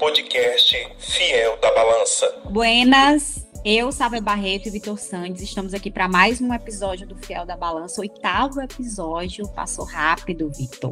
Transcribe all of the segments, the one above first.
podcast Fiel da Balança. Buenas, eu, Sábia Barreto e Vitor Sandes estamos aqui para mais um episódio do Fiel da Balança, oitavo episódio. Passou rápido, Vitor.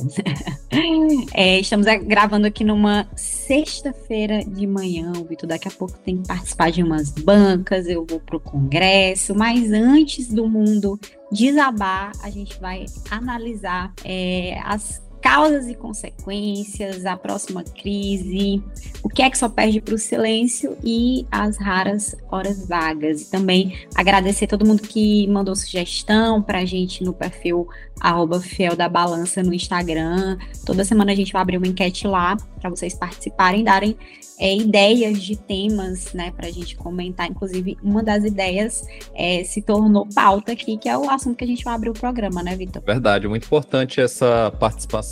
é, estamos gravando aqui numa sexta-feira de manhã. Vitor daqui a pouco tem que participar de umas bancas, eu vou para o congresso, mas antes do mundo desabar, a gente vai analisar é, as causas e consequências, a próxima crise, o que é que só perde para o silêncio e as raras horas vagas. E também agradecer todo mundo que mandou sugestão para a gente no perfil arroba Fiel da Balança no Instagram. Toda semana a gente vai abrir uma enquete lá para vocês participarem, darem é, ideias de temas, né, para a gente comentar. Inclusive, uma das ideias é, se tornou pauta aqui, que é o assunto que a gente vai abrir o programa, né, Vitor? Verdade, muito importante essa participação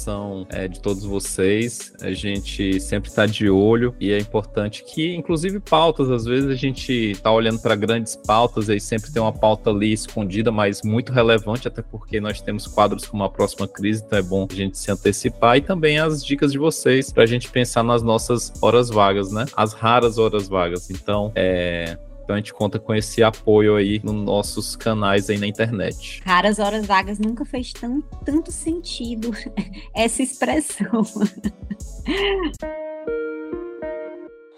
é, de todos vocês. A gente sempre está de olho e é importante que, inclusive, pautas, às vezes a gente está olhando para grandes pautas e sempre tem uma pauta ali escondida, mas muito relevante, até porque nós temos quadros como a próxima crise, então é bom a gente se antecipar e também as dicas de vocês para a gente pensar nas nossas horas vagas, né? As raras horas vagas. Então, é, então a gente conta com esse apoio aí nos nossos canais aí na internet. Raras horas vagas nunca fez tão, tanto sentido essa expressão.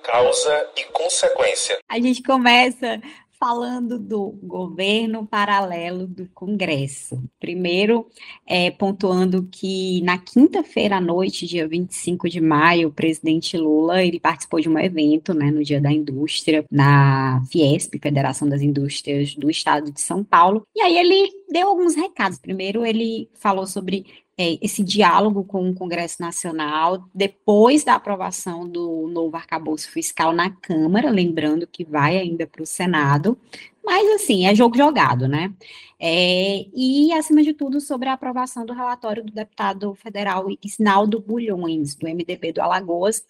Causa e consequência. A gente começa falando do governo paralelo do Congresso. Primeiro, é, pontuando que na quinta-feira à noite, dia 25 de maio, o presidente Lula ele participou de um evento né, no Dia da Indústria, na Fiesp, Federação das Indústrias do Estado de São Paulo, e aí ele deu alguns recados. Primeiro, ele falou sobre é, esse diálogo com o Congresso Nacional depois da aprovação do novo arcabouço fiscal na Câmara, lembrando que vai ainda para o Senado, mas assim, é jogo jogado, né? É, e, acima de tudo, sobre a aprovação do relatório do deputado federal Isnaldo Bulhões, do MDB do Alagoas,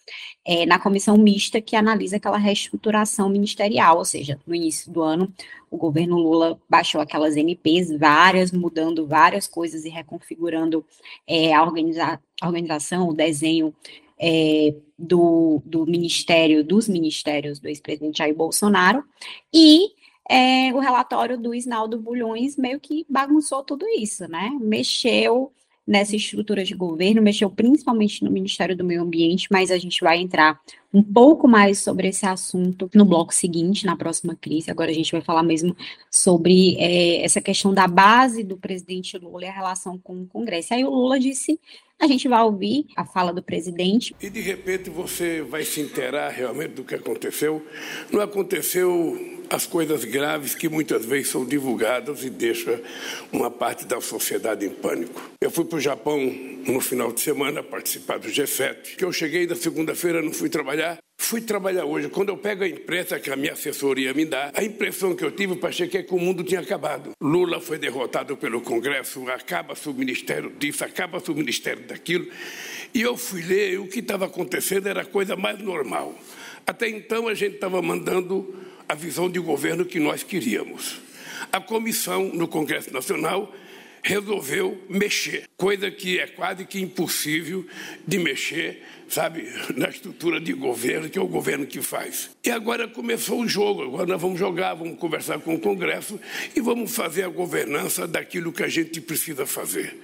é, na comissão mista que analisa aquela reestruturação ministerial, ou seja, no início do ano, o governo Lula baixou aquelas NPs, várias, mudando várias coisas e reconfigurando é, a, organiza a organização, o desenho é, do, do ministério, dos ministérios do ex-presidente Jair Bolsonaro, e é, o relatório do Isnaldo Bulhões meio que bagunçou tudo isso, né? Mexeu nessa estrutura de governo, mexeu principalmente no Ministério do Meio Ambiente, mas a gente vai entrar um pouco mais sobre esse assunto no bloco seguinte, na próxima crise. Agora a gente vai falar mesmo sobre é, essa questão da base do presidente Lula e a relação com o Congresso. Aí o Lula disse a gente vai ouvir a fala do presidente. E de repente você vai se inteirar realmente do que aconteceu. Não aconteceu as coisas graves que muitas vezes são divulgadas e deixa uma parte da sociedade em pânico. Eu fui para o Japão no final de semana participar do G7, que eu cheguei da segunda-feira, não fui trabalhar, Fui trabalhar hoje. Quando eu pego a imprensa que a minha assessoria me dá, a impressão que eu tive é que o mundo tinha acabado. Lula foi derrotado pelo Congresso, acaba-se o ministério disso, acaba-se o ministério daquilo. E eu fui ler, e o que estava acontecendo era a coisa mais normal. Até então a gente estava mandando a visão de governo que nós queríamos. A comissão no Congresso Nacional resolveu mexer, coisa que é quase que impossível de mexer, sabe, na estrutura de governo, que é o governo que faz. E agora começou o jogo, agora nós vamos jogar, vamos conversar com o Congresso e vamos fazer a governança daquilo que a gente precisa fazer.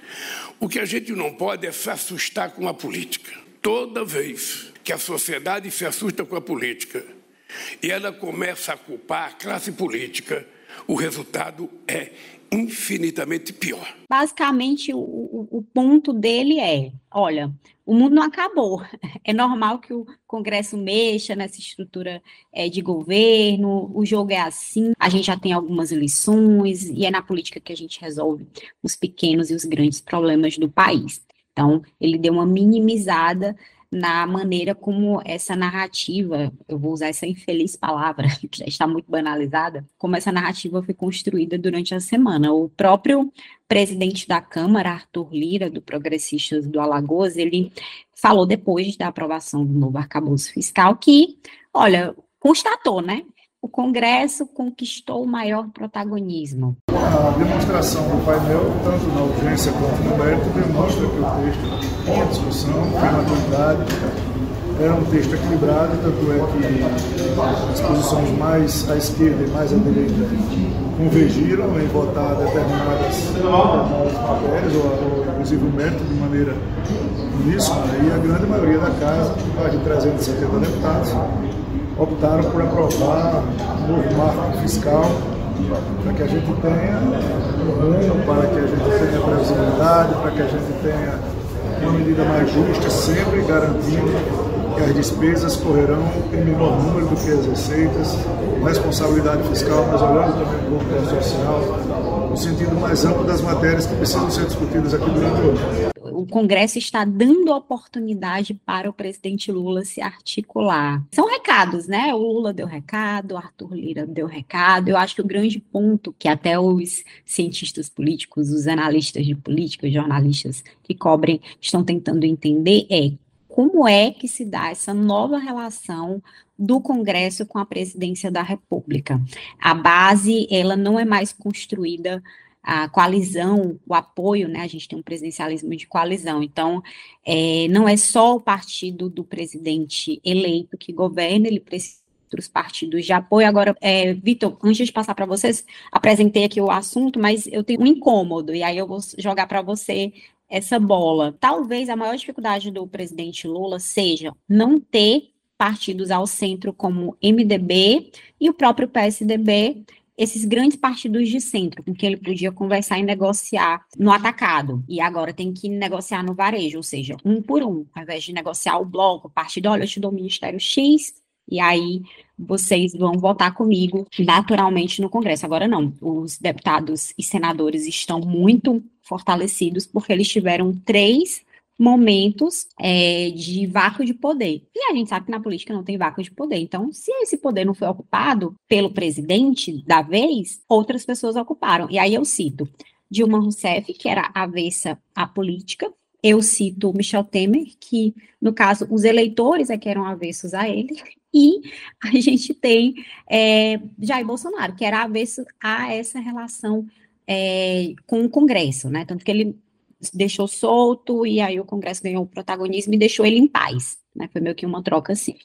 O que a gente não pode é se assustar com a política. Toda vez que a sociedade se assusta com a política e ela começa a culpar a classe política, o resultado é infinitamente pior. Basicamente, o, o, ponto dele é: olha, o mundo não acabou. É normal que o Congresso mexa nessa estrutura é, de governo, o jogo é assim, a gente já tem algumas lições, e é na política que a gente resolve os pequenos e os grandes problemas do país. Então, ele deu uma minimizada na maneira como essa narrativa, eu vou usar essa infeliz palavra, que já está muito banalizada, como essa narrativa foi construída durante a semana. O próprio presidente da Câmara, Arthur Lira, do Progressistas do Alagoas, ele falou depois da aprovação do novo arcabouço fiscal que, olha, constatou, né? O Congresso conquistou o maior protagonismo. A demonstração do painel, tanto na urgência quanto no mérito, demonstra que o texto tinha discussão, tinha maturidade, Era um texto equilibrado, tanto é que as posições mais à esquerda e mais à direita convergiram em votar determinadas, matérias, ou, ou método de maneira uníssona, e a grande maioria da casa, mais de 370 deputados, optaram por aprovar um novo marco fiscal para que a gente tenha um rumo, para que a gente tenha previsibilidade, para que a gente tenha uma medida mais justa, sempre garantindo que as despesas correrão em menor número do que as receitas, responsabilidade fiscal, mas olhando também o ponto social, no sentido mais amplo das matérias que precisam ser discutidas aqui durante o ano o Congresso está dando oportunidade para o presidente Lula se articular. São recados, né? O Lula deu recado, o Arthur Lira deu recado. Eu acho que o grande ponto que até os cientistas políticos, os analistas de política, os jornalistas que cobrem, estão tentando entender é como é que se dá essa nova relação do Congresso com a presidência da República. A base, ela não é mais construída a coalizão, o apoio, né? A gente tem um presidencialismo de coalizão. Então, é, não é só o partido do presidente eleito que governa, ele precisa dos partidos de apoio. Agora, é, Vitor, antes de passar para vocês, apresentei aqui o assunto, mas eu tenho um incômodo, e aí eu vou jogar para você essa bola. Talvez a maior dificuldade do presidente Lula seja não ter partidos ao centro como MDB e o próprio PSDB esses grandes partidos de centro, com quem ele podia conversar e negociar no atacado. E agora tem que negociar no varejo, ou seja, um por um, ao invés de negociar o bloco, o partido, olha, eu te dou o Ministério X, e aí vocês vão votar comigo naturalmente no Congresso. Agora não, os deputados e senadores estão muito fortalecidos porque eles tiveram três momentos é, de vácuo de poder. E a gente sabe que na política não tem vácuo de poder. Então, se esse poder não foi ocupado pelo presidente da vez, outras pessoas ocuparam. E aí eu cito Dilma Rousseff, que era avessa à política. Eu cito Michel Temer, que, no caso, os eleitores é que eram avessos a ele. E a gente tem é, Jair Bolsonaro, que era avesso a essa relação é, com o Congresso, né? Tanto que ele deixou solto e aí o Congresso ganhou o protagonismo e deixou ele em paz. Né, foi meio que uma troca assim.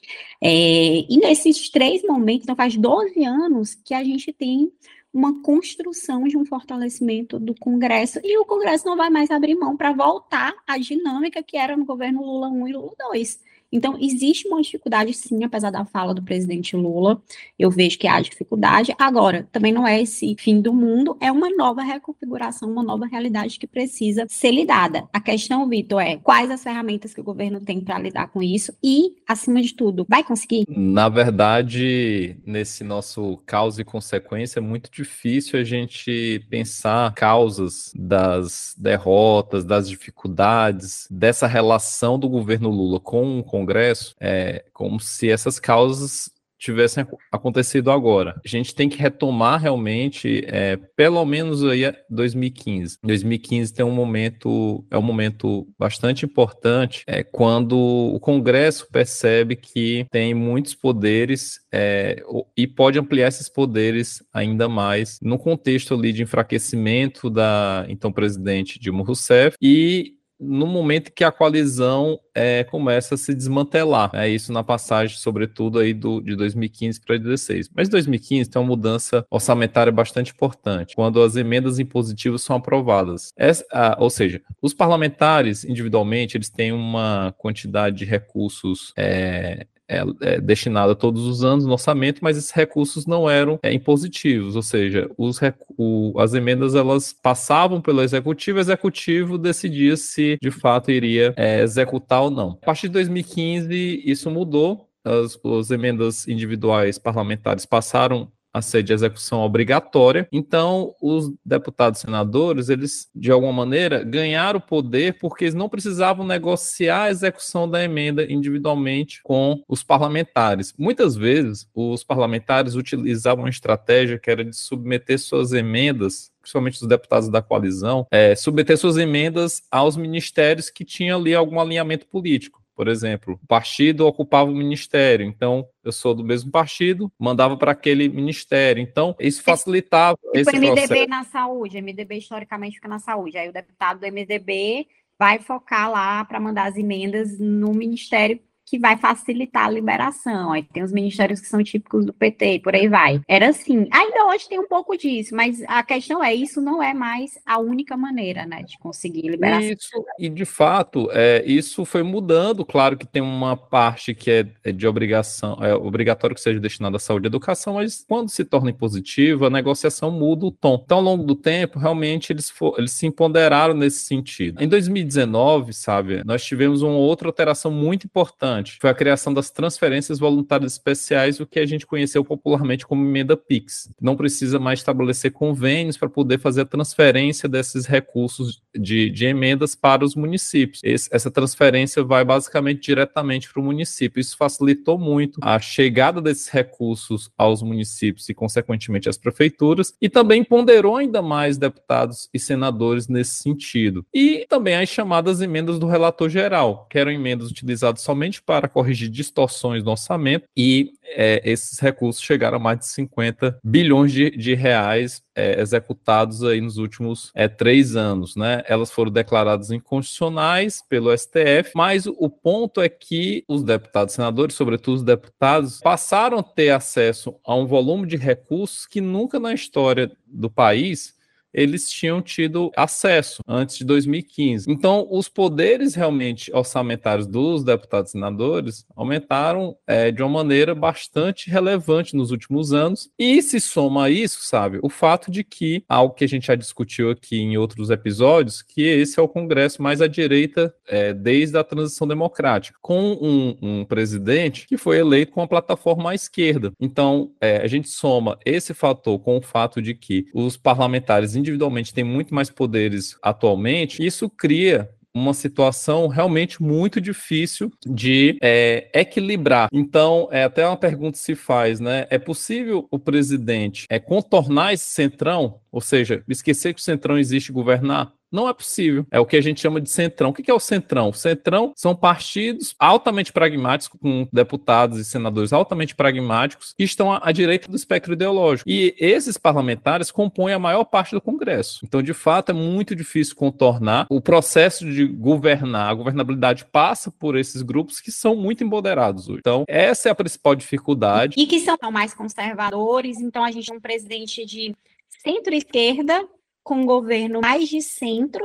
É, e nesses três momentos, então faz 12 anos que a gente tem uma construção de um fortalecimento do Congresso, e o Congresso não vai mais abrir mão para voltar à dinâmica que era no governo Lula 1 e Lula 2. Então, existe uma dificuldade, sim, apesar da fala do presidente Lula, eu vejo que há dificuldade. Agora, também não é esse fim do mundo, é uma nova reconfiguração, uma nova realidade que precisa ser lidada. A questão, Vitor, é quais as ferramentas que o governo tem para lidar com isso e, acima de tudo, vai conseguir? Na verdade, nesse nosso causa e consequência, é muito difícil a gente pensar causas das derrotas, das dificuldades, dessa relação do governo Lula com o Congresso, é como se essas causas tivessem acontecido agora. A gente tem que retomar realmente, é, pelo menos aí 2015. 2015 tem um momento, é um momento bastante importante, é quando o Congresso percebe que tem muitos poderes é, e pode ampliar esses poderes ainda mais no contexto ali de enfraquecimento da então presidente Dilma Rousseff e no momento que a coalizão é, começa a se desmantelar. É isso na passagem, sobretudo, aí do, de 2015 para 2016. Mas 2015 tem uma mudança orçamentária bastante importante, quando as emendas impositivas são aprovadas. Essa, a, ou seja, os parlamentares, individualmente, eles têm uma quantidade de recursos é, é, é, destinada todos os anos no orçamento, mas esses recursos não eram é, impositivos, ou seja, os, o, as emendas elas passavam pelo executivo, o executivo decidia se de fato iria é, executar ou não. A partir de 2015 isso mudou, as, as emendas individuais parlamentares passaram a ser de execução obrigatória. Então, os deputados e senadores, eles, de alguma maneira, ganharam poder porque eles não precisavam negociar a execução da emenda individualmente com os parlamentares. Muitas vezes, os parlamentares utilizavam uma estratégia que era de submeter suas emendas principalmente os deputados da coalizão, é, submeter suas emendas aos ministérios que tinham ali algum alinhamento político. Por exemplo, o partido ocupava o ministério, então eu sou do mesmo partido, mandava para aquele ministério. Então, isso facilitava tipo esse MDB processo. na saúde, MDB historicamente fica na saúde. Aí o deputado do MDB vai focar lá para mandar as emendas no ministério que vai facilitar a liberação. Aí tem os ministérios que são típicos do PT, por aí vai. Era assim. Ainda hoje tem um pouco disso, mas a questão é, isso não é mais a única maneira, né, de conseguir liberação. Isso, e de fato, é, isso foi mudando. Claro que tem uma parte que é, é de obrigação, é obrigatório que seja destinada à saúde e educação, mas quando se torna impositiva, a negociação muda o tom. Então, ao longo do tempo, realmente eles, for, eles se empoderaram nesse sentido. Em 2019, sabe, nós tivemos uma outra alteração muito importante, foi a criação das transferências voluntárias especiais, o que a gente conheceu popularmente como emenda PIX. Não precisa mais estabelecer convênios para poder fazer a transferência desses recursos de, de emendas para os municípios. Esse, essa transferência vai basicamente diretamente para o município. Isso facilitou muito a chegada desses recursos aos municípios e, consequentemente, às prefeituras, e também ponderou ainda mais deputados e senadores nesse sentido. E também as chamadas emendas do relator geral, que eram emendas utilizadas somente para corrigir distorções no orçamento, e é, esses recursos chegaram a mais de 50 bilhões de, de reais é, executados aí nos últimos é, três anos, né? Elas foram declaradas inconstitucionais pelo STF, mas o ponto é que os deputados, senadores, sobretudo os deputados, passaram a ter acesso a um volume de recursos que nunca na história do país eles tinham tido acesso antes de 2015. Então, os poderes realmente orçamentários dos deputados e senadores aumentaram é, de uma maneira bastante relevante nos últimos anos. E se soma a isso, sabe, o fato de que, algo que a gente já discutiu aqui em outros episódios, que esse é o Congresso mais à direita é, desde a transição democrática, com um, um, presidente que foi eleito com uma plataforma à esquerda. Então, é, a gente soma esse fator com o fato de que os parlamentares individualmente têm muito mais poderes atualmente, isso cria uma situação realmente muito difícil de é, equilibrar. Então, é até uma pergunta se faz, né? É possível o presidente é, contornar esse centrão, ou seja, esquecer que o centrão existe governar? Não é possível. É o que a gente chama de centrão. O que é o centrão? O centrão são partidos altamente pragmáticos, com deputados e senadores altamente pragmáticos, que estão à, direita do espectro ideológico. E esses parlamentares compõem a maior parte do Congresso. Então, de fato, é muito difícil contornar o processo de governar. A governabilidade passa por esses grupos que são muito empoderados hoje. Então, essa é a principal dificuldade. E que são mais conservadores. Então, a gente tem um presidente de centro-esquerda com um governo mais de centro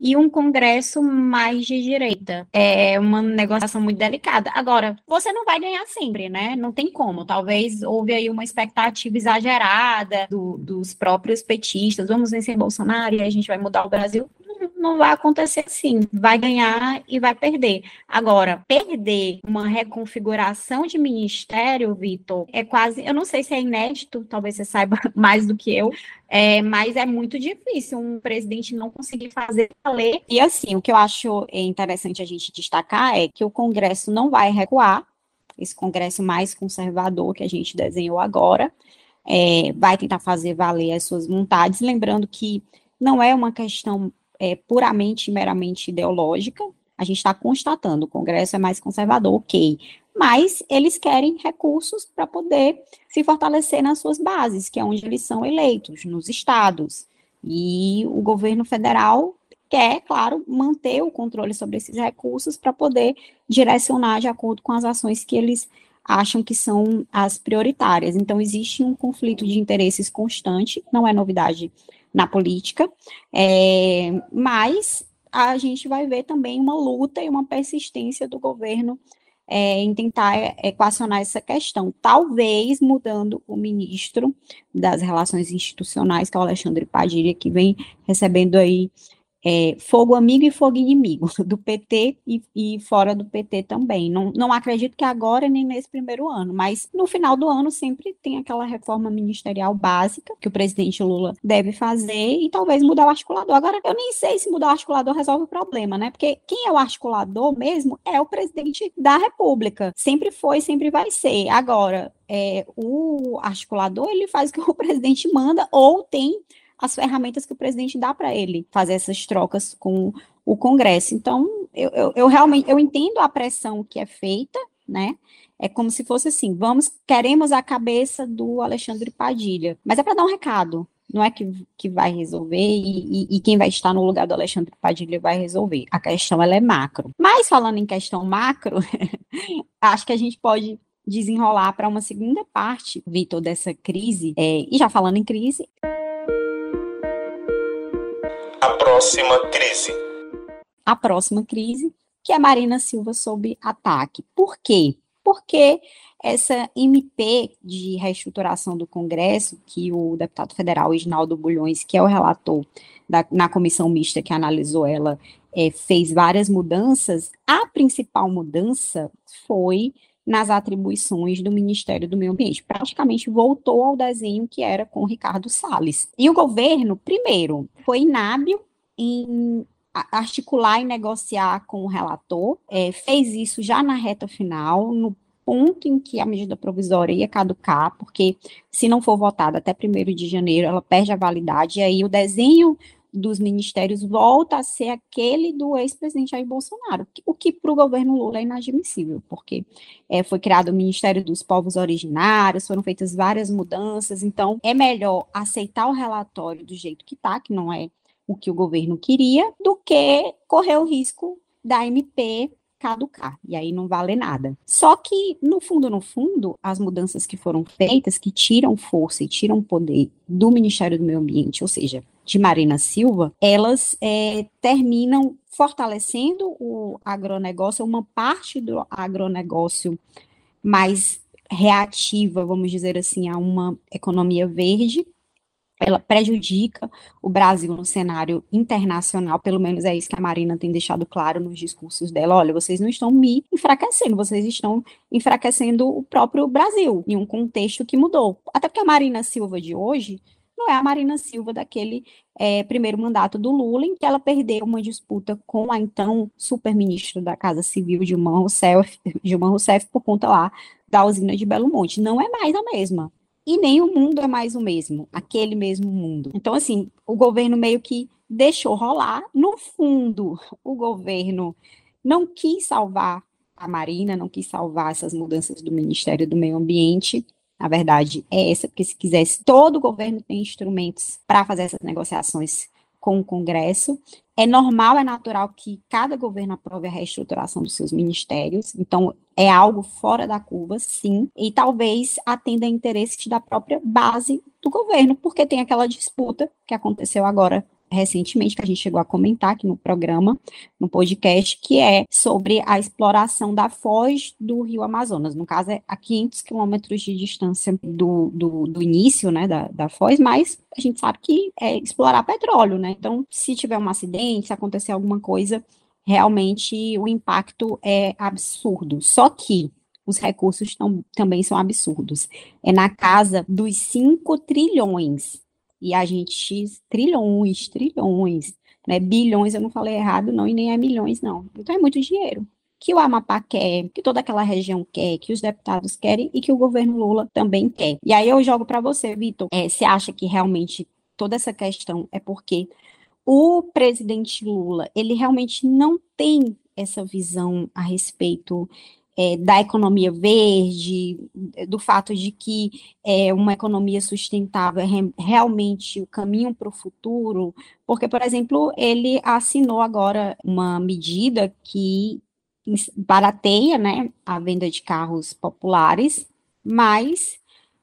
e um Congresso mais de direita. É uma negociação muito delicada. Agora, você não vai ganhar sempre, né? Não tem como. Talvez houve aí uma expectativa exagerada do, dos próprios petistas. Vamos vencer Bolsonaro e a gente vai mudar o Brasil não vai acontecer assim. Vai ganhar e vai perder. Agora, perder uma reconfiguração de ministério, Vitor, é quase. Eu não sei se é inédito, talvez você saiba mais do que eu, é, mas é muito difícil um presidente não conseguir fazer valer. E assim, o que eu acho interessante a gente destacar é que o Congresso não vai recuar, esse Congresso mais conservador que a gente desenhou agora, é, vai tentar fazer valer as suas vontades, lembrando que não é uma questão é, puramente, meramente ideológica. A gente está constatando, o Congresso é mais conservador, ok. Mas eles querem recursos para poder se fortalecer nas suas bases, que é onde eles são eleitos, nos estados. E o governo federal quer, claro, manter o controle sobre esses recursos para poder direcionar de acordo com as ações que eles acham que são as prioritárias. Então, existe um conflito de interesses constante, não é novidade na política, é, mas a gente vai ver também uma luta e uma persistência do governo é, em tentar equacionar essa questão, talvez mudando o ministro das Relações Institucionais, que é o Alexandre Padilha, que vem recebendo aí é, fogo amigo e fogo inimigo, do PT e, e, fora do PT também. Não, não acredito que agora nem nesse primeiro ano, mas no final do ano sempre tem aquela reforma ministerial básica que o presidente Lula deve fazer e talvez mudar o articulador. Agora, eu nem sei se mudar o articulador resolve o problema, né? Porque quem é o articulador mesmo é o presidente da República. Sempre foi, sempre vai ser. Agora, é, o articulador, ele faz o que o presidente manda ou tem as ferramentas que o presidente dá para ele fazer essas trocas com o Congresso. Então, eu, eu, eu, realmente eu entendo a pressão que é feita, né? É como se fosse assim, vamos, queremos a cabeça do Alexandre Padilha, mas é para dar um recado. não é que, que vai resolver e, e, e, quem vai estar no lugar do Alexandre Padilha vai resolver. A questão ela é macro. Mas falando em questão macro, acho que a gente pode desenrolar para uma segunda parte, Vitor, dessa crise. É, e já falando em crise. A próxima crise. A próxima crise, que a Marina Silva sob ataque. Por quê? Porque essa MP de reestruturação do Congresso, que o deputado federal Ignaldo Bulhões, que é o relator da, na comissão mista que analisou ela, é, fez várias mudanças, a principal mudança foi nas atribuições do Ministério do Meio Ambiente. Praticamente voltou ao desenho que era com Ricardo Salles. E o governo, primeiro, foi inábil em articular e negociar com o relator, é, fez isso já na reta final, no ponto em que a medida provisória ia caducar, porque se não for votada até 1 de janeiro, ela perde a validade, e aí o desenho dos ministérios volta a ser aquele do ex-presidente Jair Bolsonaro, o que para o governo Lula é inadmissível, porque é, foi criado o Ministério dos Povos Originários, foram feitas várias mudanças, então é melhor aceitar o relatório do jeito que está, que não é o que o governo queria, do que correr o risco da MP caducar, e aí não vale nada. Só que, no fundo, no fundo, as mudanças que foram feitas, que tiram força e tiram poder do Ministério do Meio Ambiente, ou seja, de Marina Silva, elas é, terminam fortalecendo o agronegócio, uma parte do agronegócio mais reativa, vamos dizer assim, a uma economia verde, ela prejudica o Brasil no cenário internacional, pelo menos é isso que a Marina tem deixado claro nos discursos dela. Olha, vocês não estão me enfraquecendo, vocês estão enfraquecendo o próprio Brasil, em um contexto que mudou. Até porque a Marina Silva de hoje não é a Marina Silva daquele é, primeiro mandato do Lula, em que ela perdeu uma disputa com a então super-ministro da Casa Civil, Dilma Rousseff, Dilma Rousseff, por conta lá da usina de Belo Monte. Não é mais a mesma e nem o mundo é mais o mesmo, aquele mesmo mundo. Então, assim, o governo meio que deixou rolar. No fundo, o governo não quis salvar a Marina, não quis salvar essas mudanças do Ministério do Meio Ambiente. A verdade é essa, porque se quisesse, todo o governo tem instrumentos para fazer essas negociações com o Congresso. É normal, é natural que cada governo aprove a reestruturação dos seus ministérios, então é algo fora da curva, sim, e talvez atenda a interesses da própria base do governo, porque tem aquela disputa que aconteceu agora recentemente, que a gente chegou a comentar aqui no programa, no podcast, que é sobre a exploração da foz do rio Amazonas. No caso, é a 500 quilômetros de distância do, do, do, início né, da, da foz, mas a gente sabe que é explorar petróleo, né? Então, se tiver um acidente, se acontecer alguma coisa, realmente o impacto é absurdo. Só que os recursos tão, também são absurdos. É na casa dos 5 trilhões e a gente, trilhões, trilhões, né? Bilhões, eu não falei errado, não, e nem é milhões, não. Então é muito dinheiro. Que o Amapá quer, que toda aquela região quer, que os deputados querem e que o governo Lula também quer. E aí eu jogo para você, Vitor. É, você acha que realmente toda essa questão é porque o presidente Lula, ele realmente não tem essa visão a respeito é, da economia verde, do fato de que é, uma economia sustentável é realmente o caminho para o futuro, porque, por exemplo, ele assinou agora uma medida que barateia né, a venda de carros populares, mas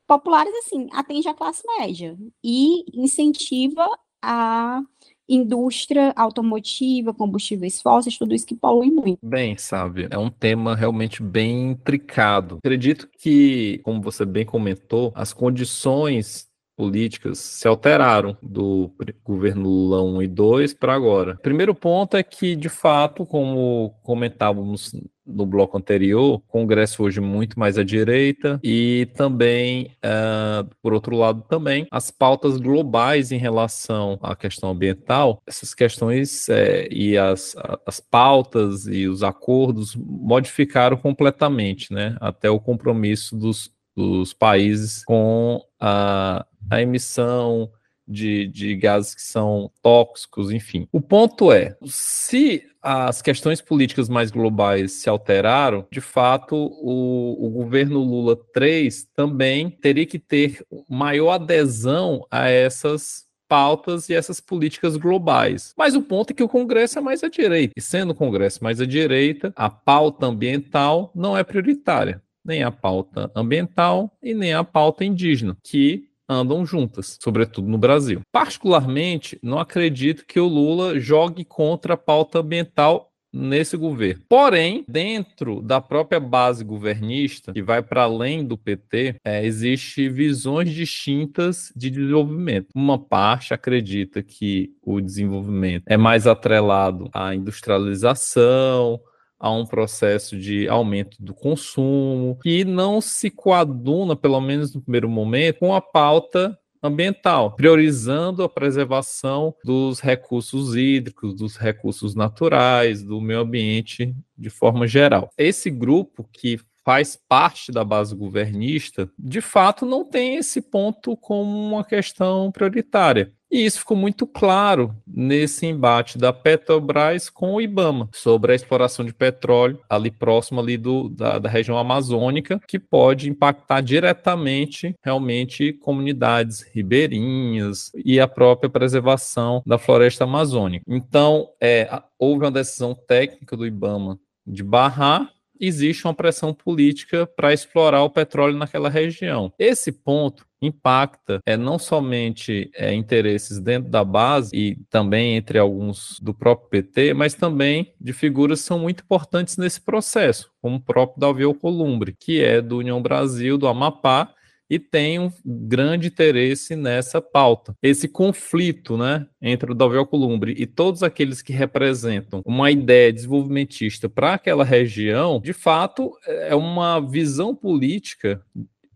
populares, assim, atende a classe média e incentiva a indústria automotiva, combustíveis fósseis, tudo isso que polui muito. Bem, sabe, é um tema realmente bem intricado. Acredito que, como você bem comentou, as condições políticas se alteraram do governo Lula 1 e 2 para agora. Primeiro ponto é que, de fato, como comentávamos no bloco anterior, o Congresso hoje muito mais à direita e também, uh, por outro lado, também as pautas globais em relação à questão ambiental, essas questões é, e as, as pautas e os acordos modificaram completamente, né? Até o compromisso dos, dos países com a, a emissão de, de gases que são tóxicos, enfim. O ponto é, se as questões políticas mais globais se alteraram, de fato, o, o governo Lula 3 também teria que ter maior adesão a essas pautas e essas políticas globais. Mas o ponto é que o Congresso é mais à direita. E sendo o Congresso mais à direita, a pauta ambiental não é prioritária. Nem a pauta ambiental e nem a pauta indígena, que andam juntas, sobretudo no Brasil. Particularmente, não acredito que o Lula jogue contra a pauta ambiental nesse governo. Porém, dentro da própria base governista, que vai para além do PT, é, existe visões distintas de desenvolvimento. Uma parte acredita que o desenvolvimento é mais atrelado à industrialização, a um processo de aumento do consumo, que não se coaduna, pelo menos no primeiro momento, com a pauta ambiental, priorizando a preservação dos recursos hídricos, dos recursos naturais, do meio ambiente de forma geral. Esse grupo que faz parte da base governista, de fato não tem esse ponto como uma questão prioritária. E isso ficou muito claro nesse embate da Petrobras com o IBAMA sobre a exploração de petróleo ali próximo ali do, da, da região amazônica, que pode impactar diretamente realmente comunidades ribeirinhas e a própria preservação da floresta amazônica. Então, é, houve uma decisão técnica do IBAMA de barrar existe uma pressão política para explorar o petróleo naquela região. Esse ponto impacta é, não somente é, interesses dentro da base e também entre alguns do próprio PT, mas também de figuras que são muito importantes nesse processo, como o próprio Davi Alcolumbre, que é do União Brasil, do Amapá, e tem um grande interesse nessa pauta. Esse conflito né, entre o Davi Alcolumbre e todos aqueles que representam uma ideia desenvolvimentista para aquela região, de fato, é uma visão política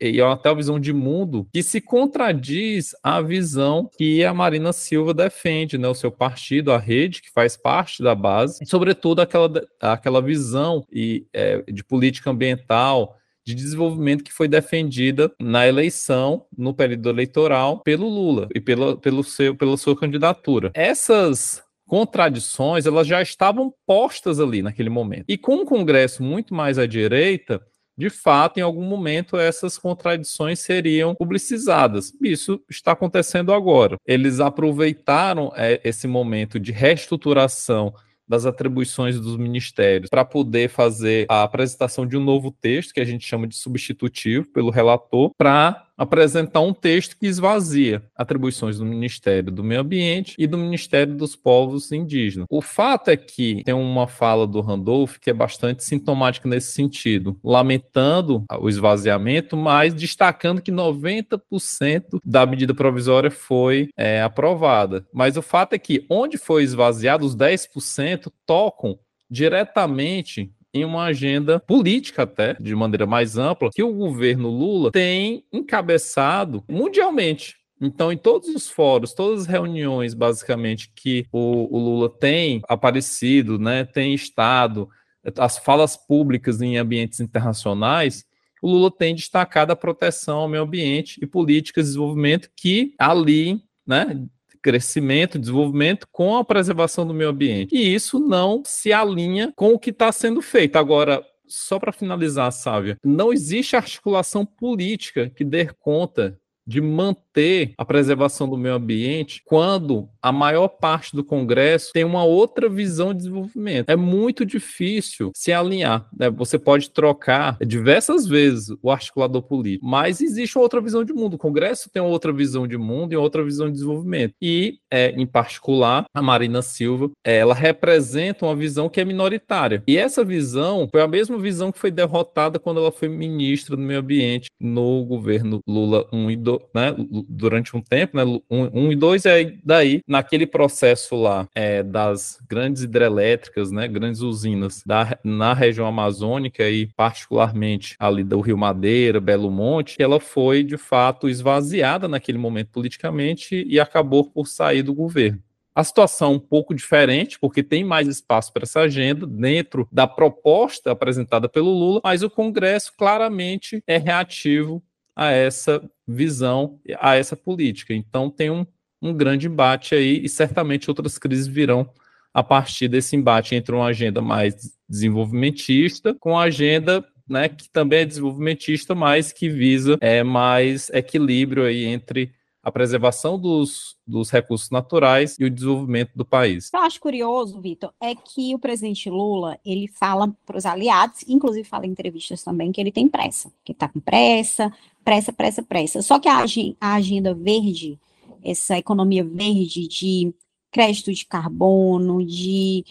e até a visão de mundo que se contradiz à visão que a Marina Silva defende, né? O seu partido, a rede, que faz parte da base, sobretudo aquela, aquela visão e, é, de política ambiental de desenvolvimento que foi defendida na eleição, no período eleitoral, pelo Lula e pela, pelo seu, pela sua candidatura. Essas contradições elas já estavam postas ali naquele momento. E com um Congresso muito mais à direita, de fato, em algum momento, essas contradições seriam publicizadas. Isso está acontecendo agora. Eles aproveitaram é, esse momento de reestruturação das atribuições dos ministérios para poder fazer a apresentação de um novo texto, que a gente chama de substitutivo pelo relator, para apresentar um texto que esvazia atribuições do Ministério do Meio Ambiente e do Ministério dos Povos Indígenas. O fato é que tem uma fala do Randolph que é bastante sintomática nesse sentido, lamentando o esvaziamento, mas destacando que 90% da medida provisória foi é, aprovada. Mas o fato é que onde foi esvaziado, os 10% tocam diretamente em uma agenda política até, de maneira mais ampla, que o governo Lula tem encabeçado mundialmente. Então, em todos os fóruns, todas as reuniões, basicamente, que o, o, Lula tem aparecido, né, tem estado, as falas públicas em ambientes internacionais, o Lula tem destacado a proteção ao meio ambiente e políticas de desenvolvimento que ali, né, crescimento, desenvolvimento com a preservação do meio ambiente. E isso não se alinha com o que está sendo feito. Agora, só para finalizar, Sávia, não existe articulação política que dê conta de manter a preservação do meio ambiente quando a maior parte do Congresso tem uma outra visão de desenvolvimento. É muito difícil se alinhar. Né? Você pode trocar diversas vezes o articulador político, mas existe outra visão de mundo. O Congresso tem outra visão de mundo e outra visão de desenvolvimento. E, é, em particular, a Marina Silva, ela representa uma visão que é minoritária. E essa visão foi a mesma visão que foi derrotada quando ela foi ministra do meio ambiente no governo Lula 1 e 2, né? durante um tempo, né? Um, um e dois, é daí, naquele processo lá é, das grandes hidrelétricas, né? Grandes usinas da, na região amazônica e particularmente ali do Rio Madeira, Belo Monte, ela foi de fato esvaziada naquele momento politicamente e acabou por sair do governo. A situação é um pouco diferente, porque tem mais espaço para essa agenda dentro da proposta apresentada pelo Lula, mas o Congresso claramente é reativo a essa visão, a essa política. Então tem um, um grande embate aí, e certamente outras crises virão a partir desse embate entre uma agenda mais desenvolvimentista com a agenda né, que também é desenvolvimentista, mas que visa é, mais equilíbrio aí entre a preservação dos, dos recursos naturais e o desenvolvimento do país. O que eu acho curioso, Vitor, é que o presidente Lula, ele fala para os aliados, inclusive fala em entrevistas também, que ele tem pressa, que está com pressa, pressa, pressa, pressa. Só que a, a agenda verde, essa economia verde de crédito de carbono, de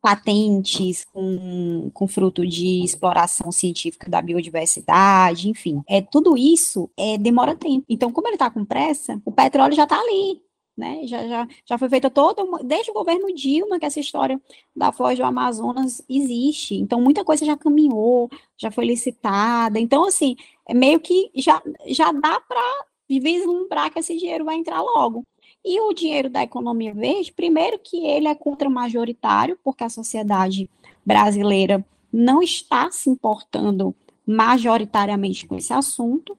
patentes com, com fruto de exploração científica da biodiversidade, enfim. É, tudo isso é, demora tempo. Então, como ele está com pressa, o petróleo já está ali, né? Já, já, já foi feita toda, uma, desde o governo Dilma, que essa história da Foz do Amazonas existe. Então, muita coisa já caminhou, já foi licitada. Então, assim, é meio que já, já dá para vislumbrar que esse dinheiro vai entrar logo. E o dinheiro da economia verde, primeiro que ele é contra-majoritário, porque a sociedade brasileira não está se importando majoritariamente com esse assunto.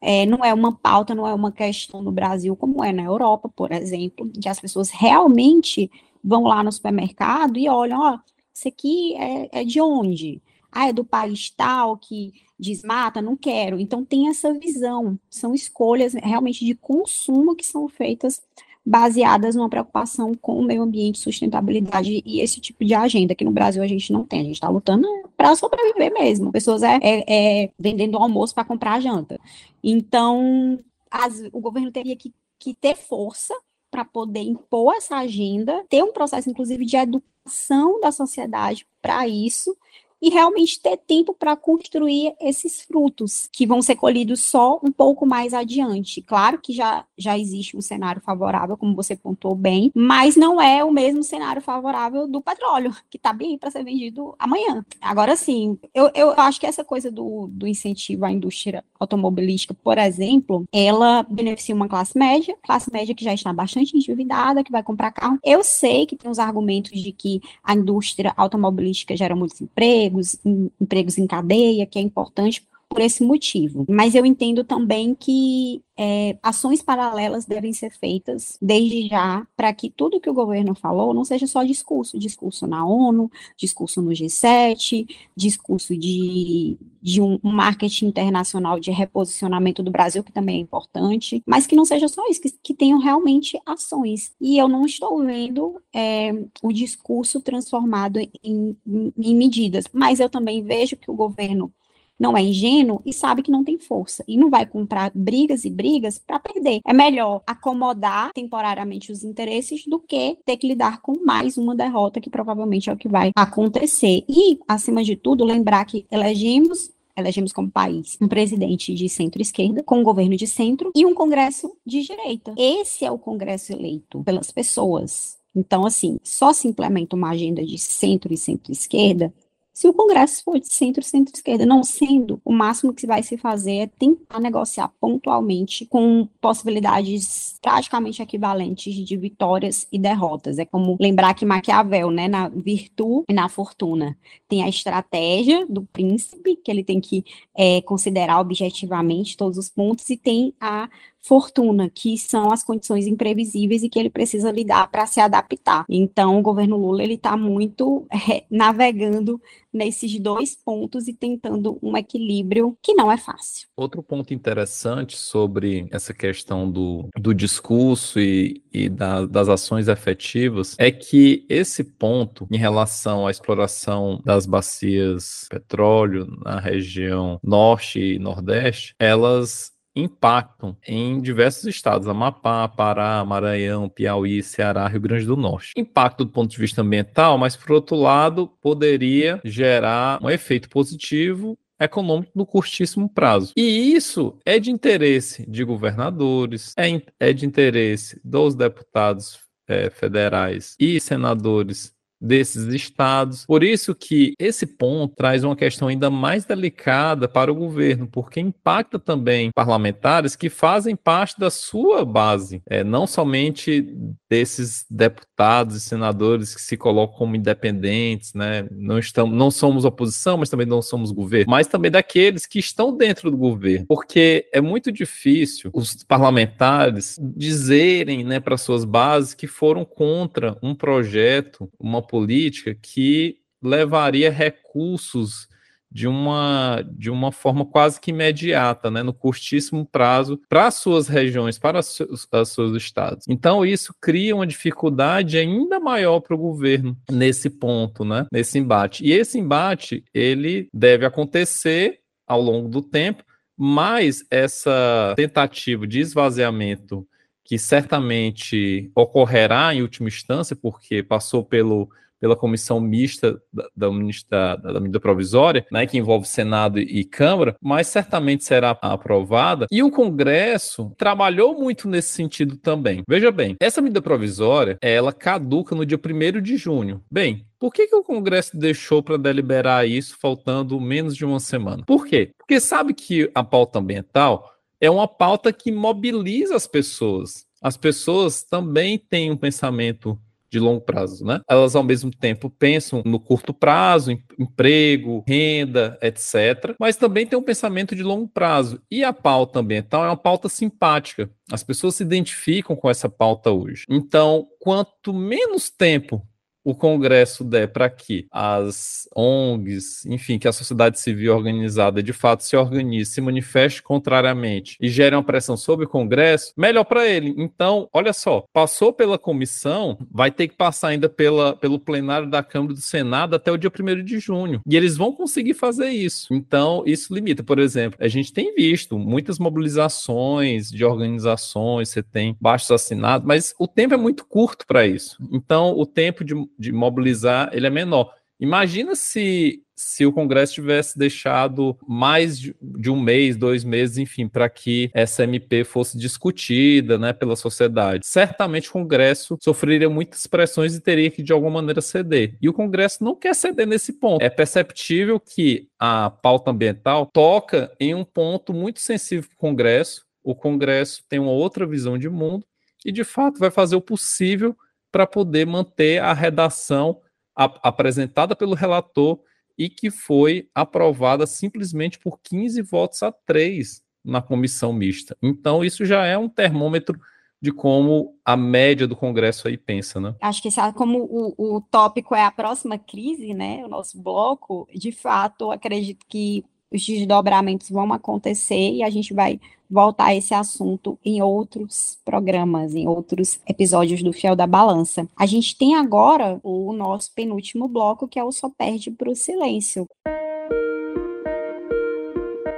É, não é uma pauta, não é uma questão no Brasil como é na Europa, por exemplo, que as pessoas realmente vão lá no supermercado e olham, ó, isso aqui é, é de onde? Ah, é do país tal que desmata? Não quero. Então tem essa visão, são escolhas realmente de consumo que são feitas baseadas numa preocupação com o meio ambiente, sustentabilidade e esse tipo de agenda que no Brasil a gente não tem. A gente está lutando para sobreviver mesmo. Pessoas é, é, é vendendo almoço para comprar janta. Então, as, o governo teria que, que ter força para poder impor essa agenda, ter um processo, inclusive, de educação da sociedade para isso, e realmente ter tempo para construir esses frutos que vão ser colhidos só um pouco mais adiante. Claro que já, já existe um cenário favorável, como você pontuou bem, mas não é o mesmo cenário favorável do petróleo, que está bem para ser vendido amanhã. Agora sim, eu, eu acho que essa coisa do, do incentivo à indústria automobilística, por exemplo, ela beneficia uma classe média, classe média que já está bastante endividada, que vai comprar carro. Eu sei que tem os argumentos de que a indústria automobilística gera muitos empregos, empregos, em, empregos em cadeia, que é importante por esse motivo. Mas eu entendo também que é, ações paralelas devem ser feitas desde já para que tudo que o governo falou não seja só discurso, discurso na ONU, discurso no G7, discurso de, de um marketing internacional de reposicionamento do Brasil, que também é importante, mas que não seja só isso, que, que tenham realmente ações. E eu não estou vendo é, o discurso transformado em, em, em medidas, mas eu também vejo que o governo não é ingênuo e sabe que não tem força e não vai comprar brigas e brigas para perder. É melhor acomodar temporariamente os interesses do que ter que lidar com mais uma derrota que provavelmente é o que vai acontecer. E, acima de tudo, lembrar que elegemos elegemos como país um presidente de centro-esquerda, com um governo de centro e um congresso de direita. Esse é o congresso eleito pelas pessoas. Então, assim, só se implementa uma agenda de centro e centro-esquerda se o Congresso for de centro, centro-esquerda, não sendo, o máximo que vai se fazer é tentar negociar pontualmente com possibilidades praticamente equivalentes de vitórias e derrotas. É como lembrar que Maquiavel, né, na virtude e na fortuna, tem a estratégia do príncipe, que ele tem que é, considerar objetivamente todos os pontos, e tem a fortuna, que são as condições imprevisíveis e que ele precisa lidar para se adaptar. Então, o governo Lula ele está muito é, navegando nesses dois pontos e tentando um equilíbrio que não é fácil. Outro ponto interessante sobre essa questão do, do discurso e, e da, das ações efetivas é que esse ponto em relação à exploração das bacias petróleo na região norte e nordeste, elas impactam em diversos estados, Amapá, Pará, Maranhão, Piauí, Ceará, Rio Grande do Norte. Impacto do ponto de vista ambiental, mas por outro lado, poderia gerar um efeito positivo econômico no curtíssimo prazo. E isso é de interesse de governadores, é, é de interesse dos deputados é, federais e senadores desses estados. Por isso que esse ponto traz uma questão ainda mais delicada para o governo, porque impacta também parlamentares que fazem parte da sua base, é, não somente desses deputados e senadores que se colocam como independentes, né? Não estamos, não somos oposição, mas também não somos governo, mas também daqueles que estão dentro do governo, porque é muito difícil os parlamentares dizerem, né, para suas bases que foram contra um projeto, uma política que levaria recursos de uma, de uma forma quase que imediata, né, no curtíssimo prazo, para as suas regiões, para os seus, os seus estados. Então, isso cria uma dificuldade ainda maior para o governo nesse ponto, né, nesse embate. E esse embate, ele deve acontecer ao longo do tempo, mas essa tentativa de esvaziamento que certamente ocorrerá em última instância, porque passou pelo pela comissão mista da, da, da, da medida provisória, né, que envolve Senado e Câmara, mas certamente será aprovada. E o Congresso trabalhou muito nesse sentido também. Veja bem, essa medida provisória, ela caduca no dia 1 de junho. Bem, por que, que o Congresso deixou para deliberar isso faltando menos de uma semana? Por quê? Porque sabe que a pauta ambiental é uma pauta que mobiliza as pessoas. As pessoas também têm um pensamento de longo prazo, né? Elas ao mesmo tempo pensam no curto prazo, em emprego, renda, etc, mas também tem um pensamento de longo prazo. E a pauta ambiental é uma pauta simpática. As pessoas se identificam com essa pauta hoje. Então, quanto menos tempo o Congresso der para que as ONGs, enfim, que a sociedade civil organizada de fato se organize, se manifeste contrariamente e gere uma pressão sobre o Congresso, melhor para ele. Então, olha só, passou pela comissão, vai ter que passar ainda pela, pelo plenário da Câmara do Senado até o dia 1 de junho. E eles vão conseguir fazer isso. Então, isso limita. Por exemplo, a gente tem visto muitas mobilizações de organizações, você tem baixos assinados, mas o tempo é muito curto para isso. Então, o tempo de de mobilizar, ele é menor. Imagina se, se o Congresso tivesse deixado mais de, um mês, dois meses, enfim, para que essa MP fosse discutida né, pela sociedade. Certamente o Congresso sofreria muitas pressões e teria que, de alguma maneira, ceder. E o Congresso não quer ceder nesse ponto. É perceptível que a pauta ambiental toca em um ponto muito sensível para o Congresso. O Congresso tem uma outra visão de mundo e, de fato, vai fazer o possível para poder manter a redação a, apresentada pelo relator e que foi aprovada simplesmente por 15 votos a 3 na comissão mista. Então, isso já é um termômetro de como a média do Congresso aí pensa, né? Acho que como o, o tópico é a próxima crise, né, o nosso bloco, de fato, acredito que os desdobramentos vão acontecer e a gente vai voltar a esse assunto em outros programas, em outros episódios do Fiel da Balança. A gente tem agora o nosso penúltimo bloco, que é o Só Perde para o Silêncio.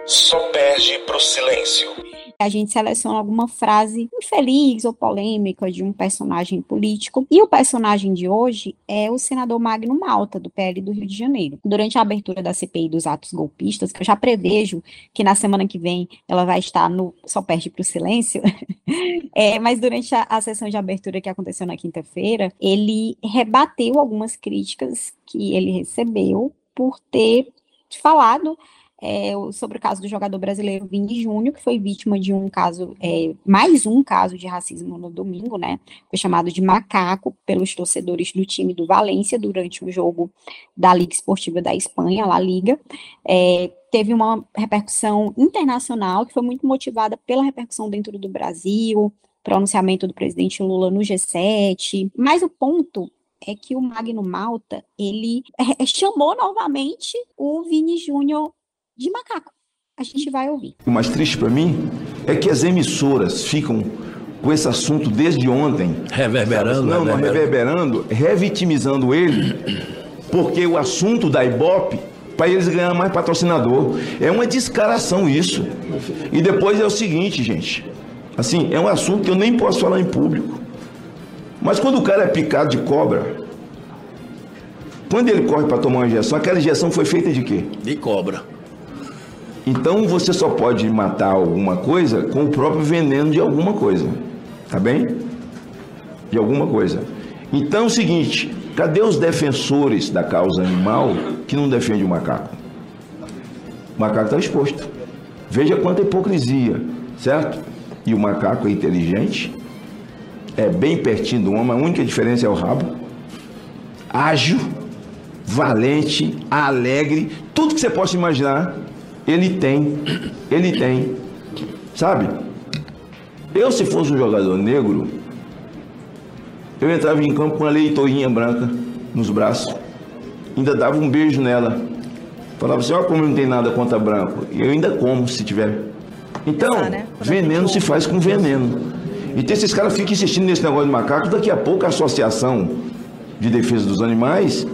Só perde para o silêncio a gente seleciona alguma frase infeliz ou polêmica de um personagem político. E o personagem de hoje é o senador Magno Malta, do PL do Rio de Janeiro. Durante a abertura da CPI dos atos golpistas, que eu já prevejo que na semana que vem ela vai estar no Só Perde para o Silêncio, é, mas durante a, a sessão de abertura que aconteceu na quinta-feira, ele rebateu algumas críticas que ele recebeu por ter falado é, sobre o caso do jogador brasileiro Vini Júnior, que foi vítima de um caso, é, mais um caso de racismo no domingo, né? Foi chamado de macaco pelos torcedores do time do Valência durante um jogo da Liga Esportiva da Espanha, La Liga. É, teve uma repercussão internacional que foi muito motivada pela repercussão dentro do Brasil, pronunciamento do presidente Lula no G7. Mas o ponto é que o Magno Malta, ele é, chamou novamente o Vini Júnior de macaco. A gente vai ouvir. O mais triste para mim é que as emissoras ficam com esse assunto desde ontem. Reverberando. Não, não, reverberando, revitimizando ele, porque o assunto da Ibope, para eles ganhar mais patrocinador. É uma descaração isso. E depois é o seguinte, gente. Assim, é um assunto que eu nem posso falar em público. Mas quando o cara é picado de cobra, quando ele corre para tomar uma injeção, aquela injeção foi feita de quê? De cobra. Então você só pode matar alguma coisa com o próprio veneno de alguma coisa. Tá bem? De alguma coisa. Então é o seguinte, Cadê os defensores da causa animal que não defendem o macaco? O macaco está exposto. Veja quanta hipocrisia, certo? E o macaco é inteligente, é bem pertinho do homem, a única diferença é o rabo. Ágil, valente, alegre, tudo que você possa imaginar, ele tem. Ele tem. Sabe? Eu, se fosse um jogador negro, eu entrava em campo com uma leitorinha branca nos braços, ainda dava um beijo nela. Falava assim, olha como não tem nada contra branco. E eu ainda como, se tiver. Então, né? veneno se faz com veneno. Então esses caras ficam insistindo nesse negócio de macaco, daqui a pouco a Associação de Defesa dos Animais,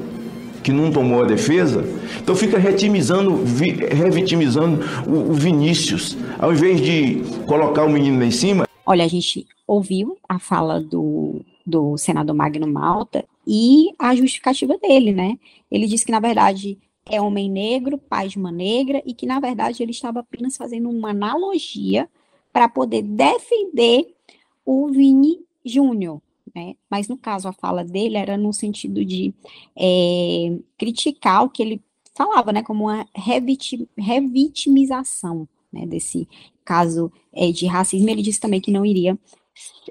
que não tomou a defesa, então fica retimizando, revitimizando o, o Vinícius, ao invés de colocar o menino lá em cima. Olha, a gente ouviu a fala do, do senador Magno Malta e a justificativa dele, né? Ele disse que, na verdade, é homem negro, pai de uma negra, e que, na verdade, ele estava apenas fazendo uma analogia para poder defender o Vini Júnior, né? Mas no caso a fala dele era no sentido de é, criticar o que ele falava, né, como uma revitim, revitimização, né, desse caso é, de racismo. Ele disse também que não iria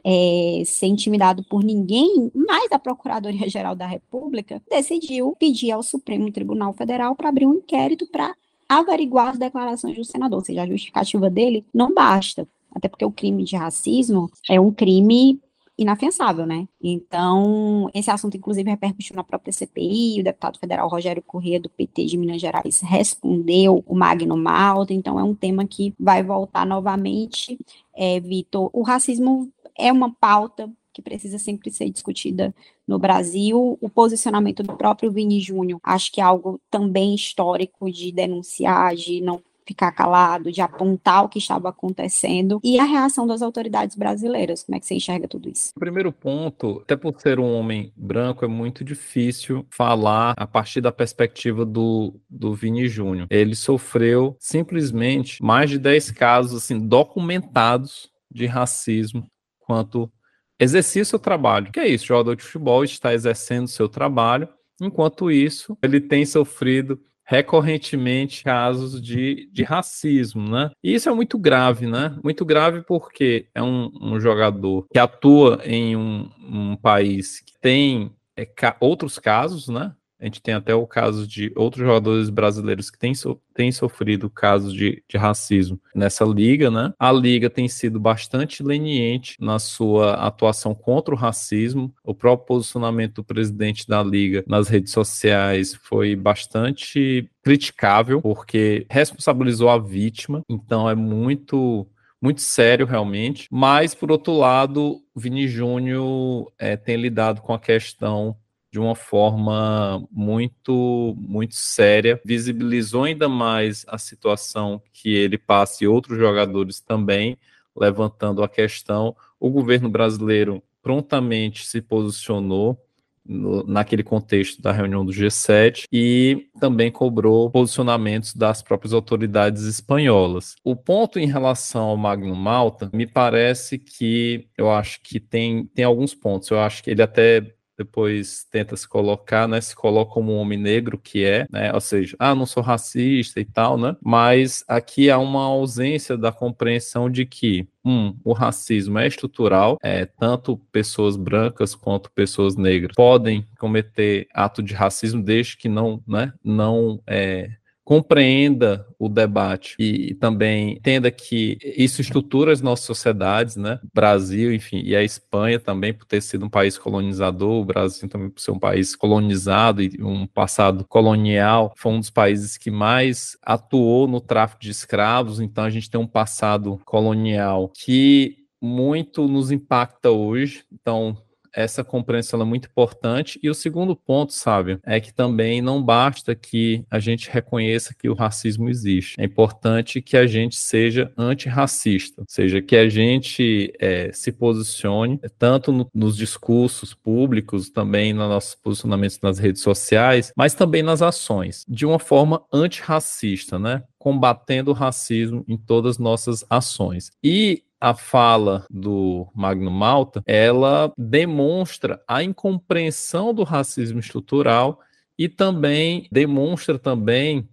é, ser intimidado por ninguém, mas a Procuradoria-Geral da República decidiu pedir ao Supremo Tribunal Federal para abrir um inquérito para averiguar as declarações do senador, ou seja, a justificativa dele não basta, até porque o crime de racismo é um crime inafiançável, né? Então, esse assunto, inclusive, repercutiu na própria CPI, o deputado federal Rogério Corrêa, do PT de Minas Gerais, respondeu o Magno Malta, então é um tema que vai voltar novamente, é, Vitor. O racismo é uma pauta que precisa sempre ser discutida no Brasil. O posicionamento do próprio Vini Júnior, acho que é algo também histórico de denunciar, de não ficar calado, de apontar o que estava acontecendo e a reação das autoridades brasileiras. Como é que você enxerga tudo isso? O primeiro ponto, até por ser um homem branco, é muito difícil falar a partir da perspectiva do, do Vini Júnior. Ele sofreu simplesmente mais de 10 casos assim, documentados de racismo quanto exercia seu trabalho. Que é isso? Jogador de futebol está exercendo seu trabalho, enquanto isso, ele tem sofrido recorrentemente casos de, de racismo, né? E isso é muito grave, né? Muito grave porque é um, um jogador que atua em um, um país que tem é, ca outros casos, né? A gente tem até o caso de outros jogadores brasileiros que têm, so, sofrido casos de, de, racismo nessa liga, né? A liga tem sido bastante leniente na sua atuação contra o racismo. O próprio posicionamento do presidente da liga nas redes sociais foi bastante criticável, porque responsabilizou a vítima. Então é muito muito sério realmente. Mas, por outro lado, Vini Júnior é, tem lidado com a questão de uma forma muito muito séria, visibilizou ainda mais a situação que ele passa e outros jogadores também, levantando a questão. O governo brasileiro prontamente se posicionou no, naquele contexto da reunião do G7 e também cobrou posicionamentos das próprias autoridades espanholas. O ponto em relação ao Magno Malta, me parece que eu acho que tem, tem alguns pontos. Eu acho que ele até depois tenta se colocar, né? Se coloca como um homem negro que é, né? Ou seja, ah, não sou racista e tal, né? Mas aqui há uma ausência da compreensão de que um, o racismo é estrutural, é, tanto pessoas brancas quanto pessoas negras podem cometer ato de racismo desde que não, né, não é, compreenda o debate e também entenda que isso estrutura as nossas sociedades, né? Brasil, enfim, e a Espanha também por ter sido um país colonizador, o Brasil também por ser um país colonizado e um passado colonial, foi um dos países que mais atuou no tráfico de escravos, então a gente tem um passado colonial que muito nos impacta hoje. Então, essa compreensão é muito importante. E o segundo ponto, sabe, é que também não basta que a gente reconheça que o racismo existe. É importante que a gente seja antirracista, ou seja, que a gente é, se posicione tanto no, nos discursos públicos, também nos nossos posicionamentos nas redes sociais, mas também nas ações, de uma forma antirracista, né? combatendo o racismo em todas as nossas ações. E a fala do Magno Malta, ela demonstra a incompreensão do racismo estrutural e também demonstra também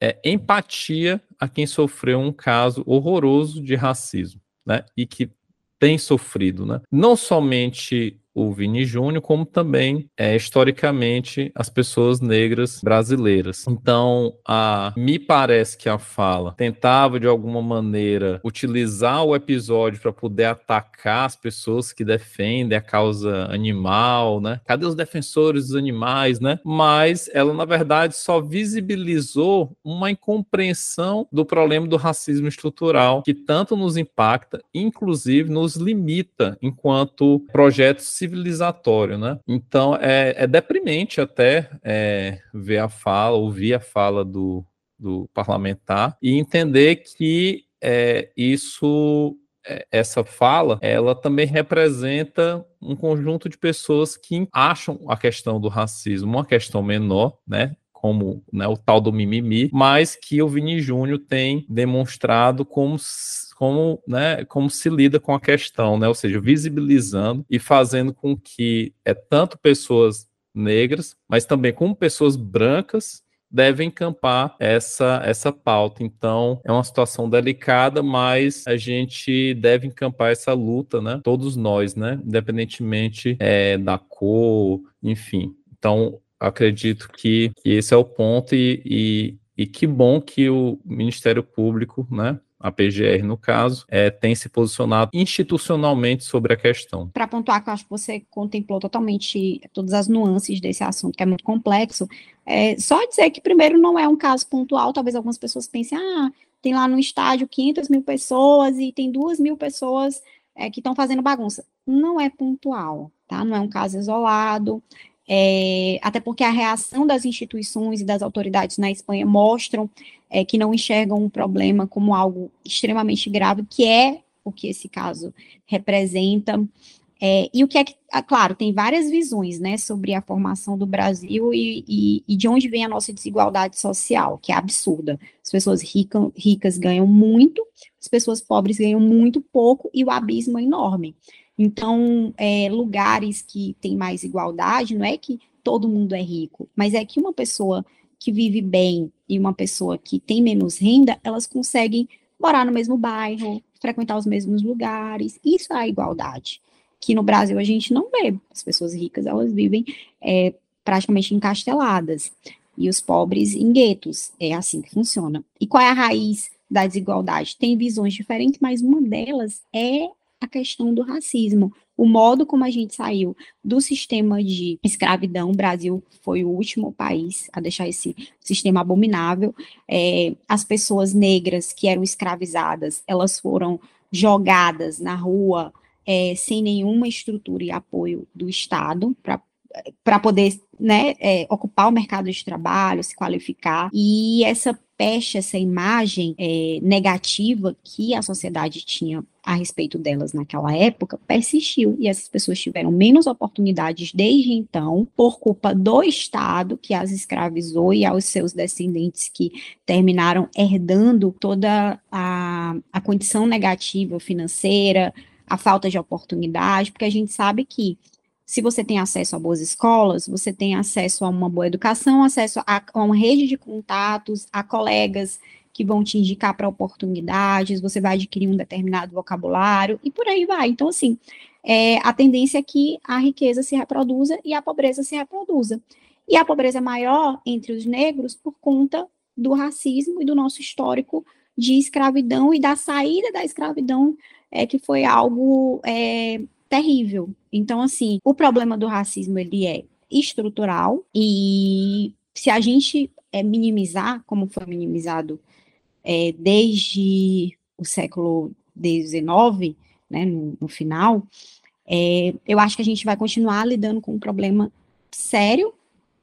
é, empatia a quem sofreu um caso horroroso de racismo, né? E que tem sofrido, né? Não somente o Vini Júnior, como também, é, historicamente, as pessoas negras brasileiras. Então, a, me parece que a fala tentava, de alguma maneira, utilizar o episódio para poder atacar as pessoas que defendem a causa animal, né? Cadê os defensores dos animais, né? Mas ela, na verdade, só visibilizou uma incompreensão do problema do racismo estrutural que tanto nos impacta, inclusive nos limita enquanto projetos civilizatório, né? Então é, é deprimente até é, ver a fala, ouvir a fala do, do parlamentar e entender que é, isso é, essa fala, ela também representa um conjunto de pessoas que acham a questão do racismo uma questão menor, né? Como né, o tal do mimimi, mas que o Vini Júnior tem demonstrado como como, né, como se lida com a questão, né? Ou seja, visibilizando e fazendo com que é tanto pessoas negras, mas também como pessoas brancas devem encampar essa essa pauta. Então, é uma situação delicada, mas a gente deve encampar essa luta, né? Todos nós, né? Independentemente é, da cor, enfim. Então, acredito que, que esse é o ponto e, e, e que bom que o Ministério Público, né? A PGR no caso, é, tem se posicionado institucionalmente sobre a questão. Para pontuar, que eu acho que você contemplou totalmente todas as nuances desse assunto, que é muito complexo, é, só dizer que, primeiro, não é um caso pontual, talvez algumas pessoas pensem, ah, tem lá no estádio 500 mil pessoas e tem 2 mil pessoas é, que estão fazendo bagunça. Não é pontual, tá? Não é um caso isolado, é, até porque a reação das instituições e das autoridades na Espanha mostram é, que não enxergam o problema como algo extremamente grave, que é o que esse caso representa. É, e o que é que, ah, claro, tem várias visões, né, sobre a formação do Brasil e, e, e, de onde vem a nossa desigualdade social, que é absurda. As pessoas rica, ricas ganham muito, as pessoas pobres ganham muito pouco e o abismo é enorme. Então, é, lugares que têm mais igualdade, não é que todo mundo é rico, mas é que uma pessoa que vive bem e uma pessoa que tem menos renda, elas conseguem morar no mesmo bairro, frequentar os mesmos lugares. Isso é a igualdade. Que no Brasil a gente não vê. As pessoas ricas, elas vivem é, praticamente encasteladas. E os pobres em guetos. É assim que funciona. E qual é a raiz da desigualdade? Tem visões diferentes, mas uma delas é a questão do racismo. O modo como a gente saiu do sistema de escravidão, o Brasil foi o último país a deixar esse sistema abominável. É, as pessoas negras que eram escravizadas, elas foram jogadas na rua é, sem nenhuma estrutura e apoio do Estado para poder né, é, ocupar o mercado de trabalho, se qualificar. E essa pecha, essa imagem é, negativa que a sociedade tinha a respeito delas naquela época persistiu. E essas pessoas tiveram menos oportunidades desde então por culpa do Estado que as escravizou e aos seus descendentes que terminaram herdando toda a, a condição negativa financeira, a falta de oportunidade, porque a gente sabe que se você tem acesso a boas escolas, você tem acesso a uma boa educação, acesso a, a uma rede de contatos, a colegas que vão te indicar para oportunidades, você vai adquirir um determinado vocabulário e por aí vai. Então, assim, é, a tendência é que a riqueza se reproduza e a pobreza se reproduza. E a pobreza é maior entre os negros por conta do racismo e do nosso histórico de escravidão e da saída da escravidão, é, que foi algo é, terrível. Então, assim, o problema do racismo, ele é estrutural e se a gente é, minimizar, como foi minimizado é, desde o século XIX, né, no, no final, é, eu acho que a gente vai continuar lidando com um problema sério,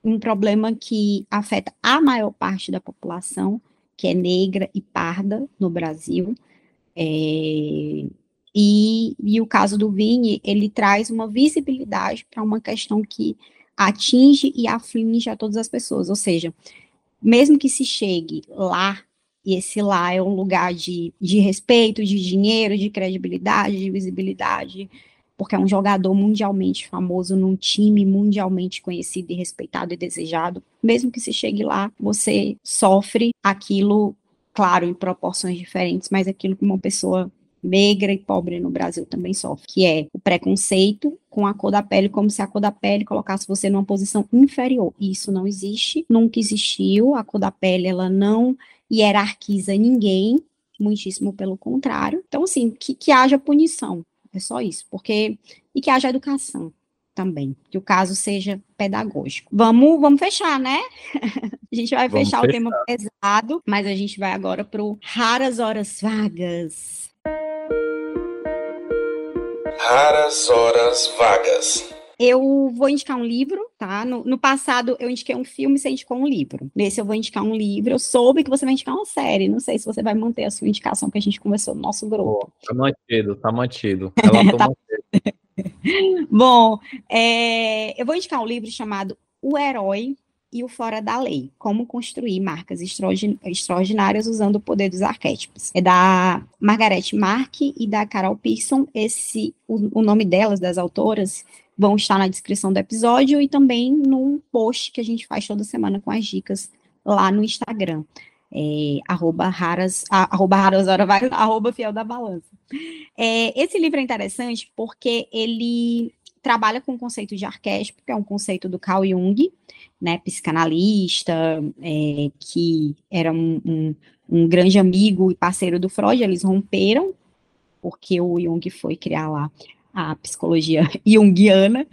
um problema que afeta a maior parte da população, que é negra e parda no Brasil. É, e, e o caso do Vini, ele traz uma visibilidade para uma questão que atinge e aflige a todas as pessoas. Ou seja, mesmo que se chegue lá e esse lá é um lugar de, de respeito, de dinheiro, de credibilidade, de visibilidade, porque é um jogador mundialmente famoso num time mundialmente conhecido e respeitado e desejado. Mesmo que se chegue lá, você sofre aquilo, claro, em proporções diferentes, mas aquilo que uma pessoa negra e pobre no Brasil também sofre, que é o preconceito com a cor da pele, como se a cor da pele colocasse você numa posição inferior. Isso não existe, nunca existiu. A cor da pele, ela não hierarquiza ninguém, muitíssimo pelo contrário. Então, assim, que, que haja punição, é só isso, porque e que haja educação também, que o caso seja pedagógico. Vamos, vamos fechar, né? a gente vai fechar, fechar o tema pesado, mas a gente vai agora para raras horas vagas. Raras horas vagas. Eu vou indicar um livro, tá? No, no, passado eu indiquei um filme, você indicou um livro. Nesse eu vou indicar um livro. Eu soube que você vai indicar uma série. Não sei se você vai manter a sua indicação que a gente conversou no nosso grupo. tá mantido, tá mantido. Ela tá Bom, é, eu vou indicar um livro chamado O Herói e o Fora da Lei, como construir marcas extraordinárias usando o poder dos arquétipos. É da Margaret Mark e da Carol Pearson. Esse, o, o nome delas, das autoras, vão estar na descrição do episódio e também num post que a gente faz toda semana com as dicas lá no Instagram. É, arroba raras, arroba raras arroba fiel da balança. É, esse livro é interessante porque ele trabalha com o conceito de arquétipo, que é um conceito do Carl Jung, né, psicanalista, é, que era um, um, um, grande amigo e parceiro do Freud, eles romperam, porque o Jung foi criar lá a psicologia junguiana,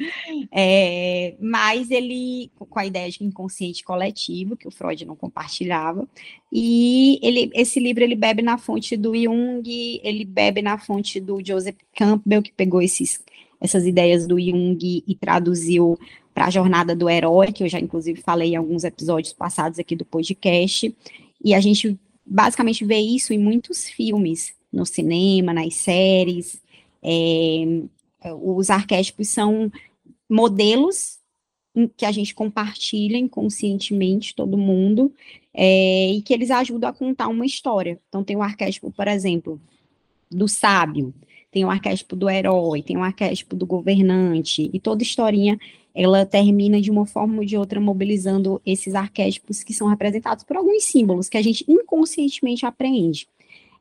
é, mas ele, com a ideia de inconsciente coletivo, que o Freud não compartilhava, e ele, esse livro ele bebe na fonte do Jung, ele bebe na fonte do Joseph Campbell, que pegou esses, essas ideias do Jung e traduziu para a jornada do herói, que eu já inclusive falei em alguns episódios passados aqui do podcast, e a gente basicamente vê isso em muitos filmes, no cinema, nas séries. É, os arquétipos são modelos que a gente compartilha inconscientemente, todo mundo, é, e que eles ajudam a contar uma história. Então, tem o arquétipo, por exemplo, do sábio, tem o arquétipo do herói, tem o arquétipo do governante, e toda historinha ela termina de uma forma ou de outra mobilizando esses arquétipos que são representados por alguns símbolos que a gente inconscientemente aprende.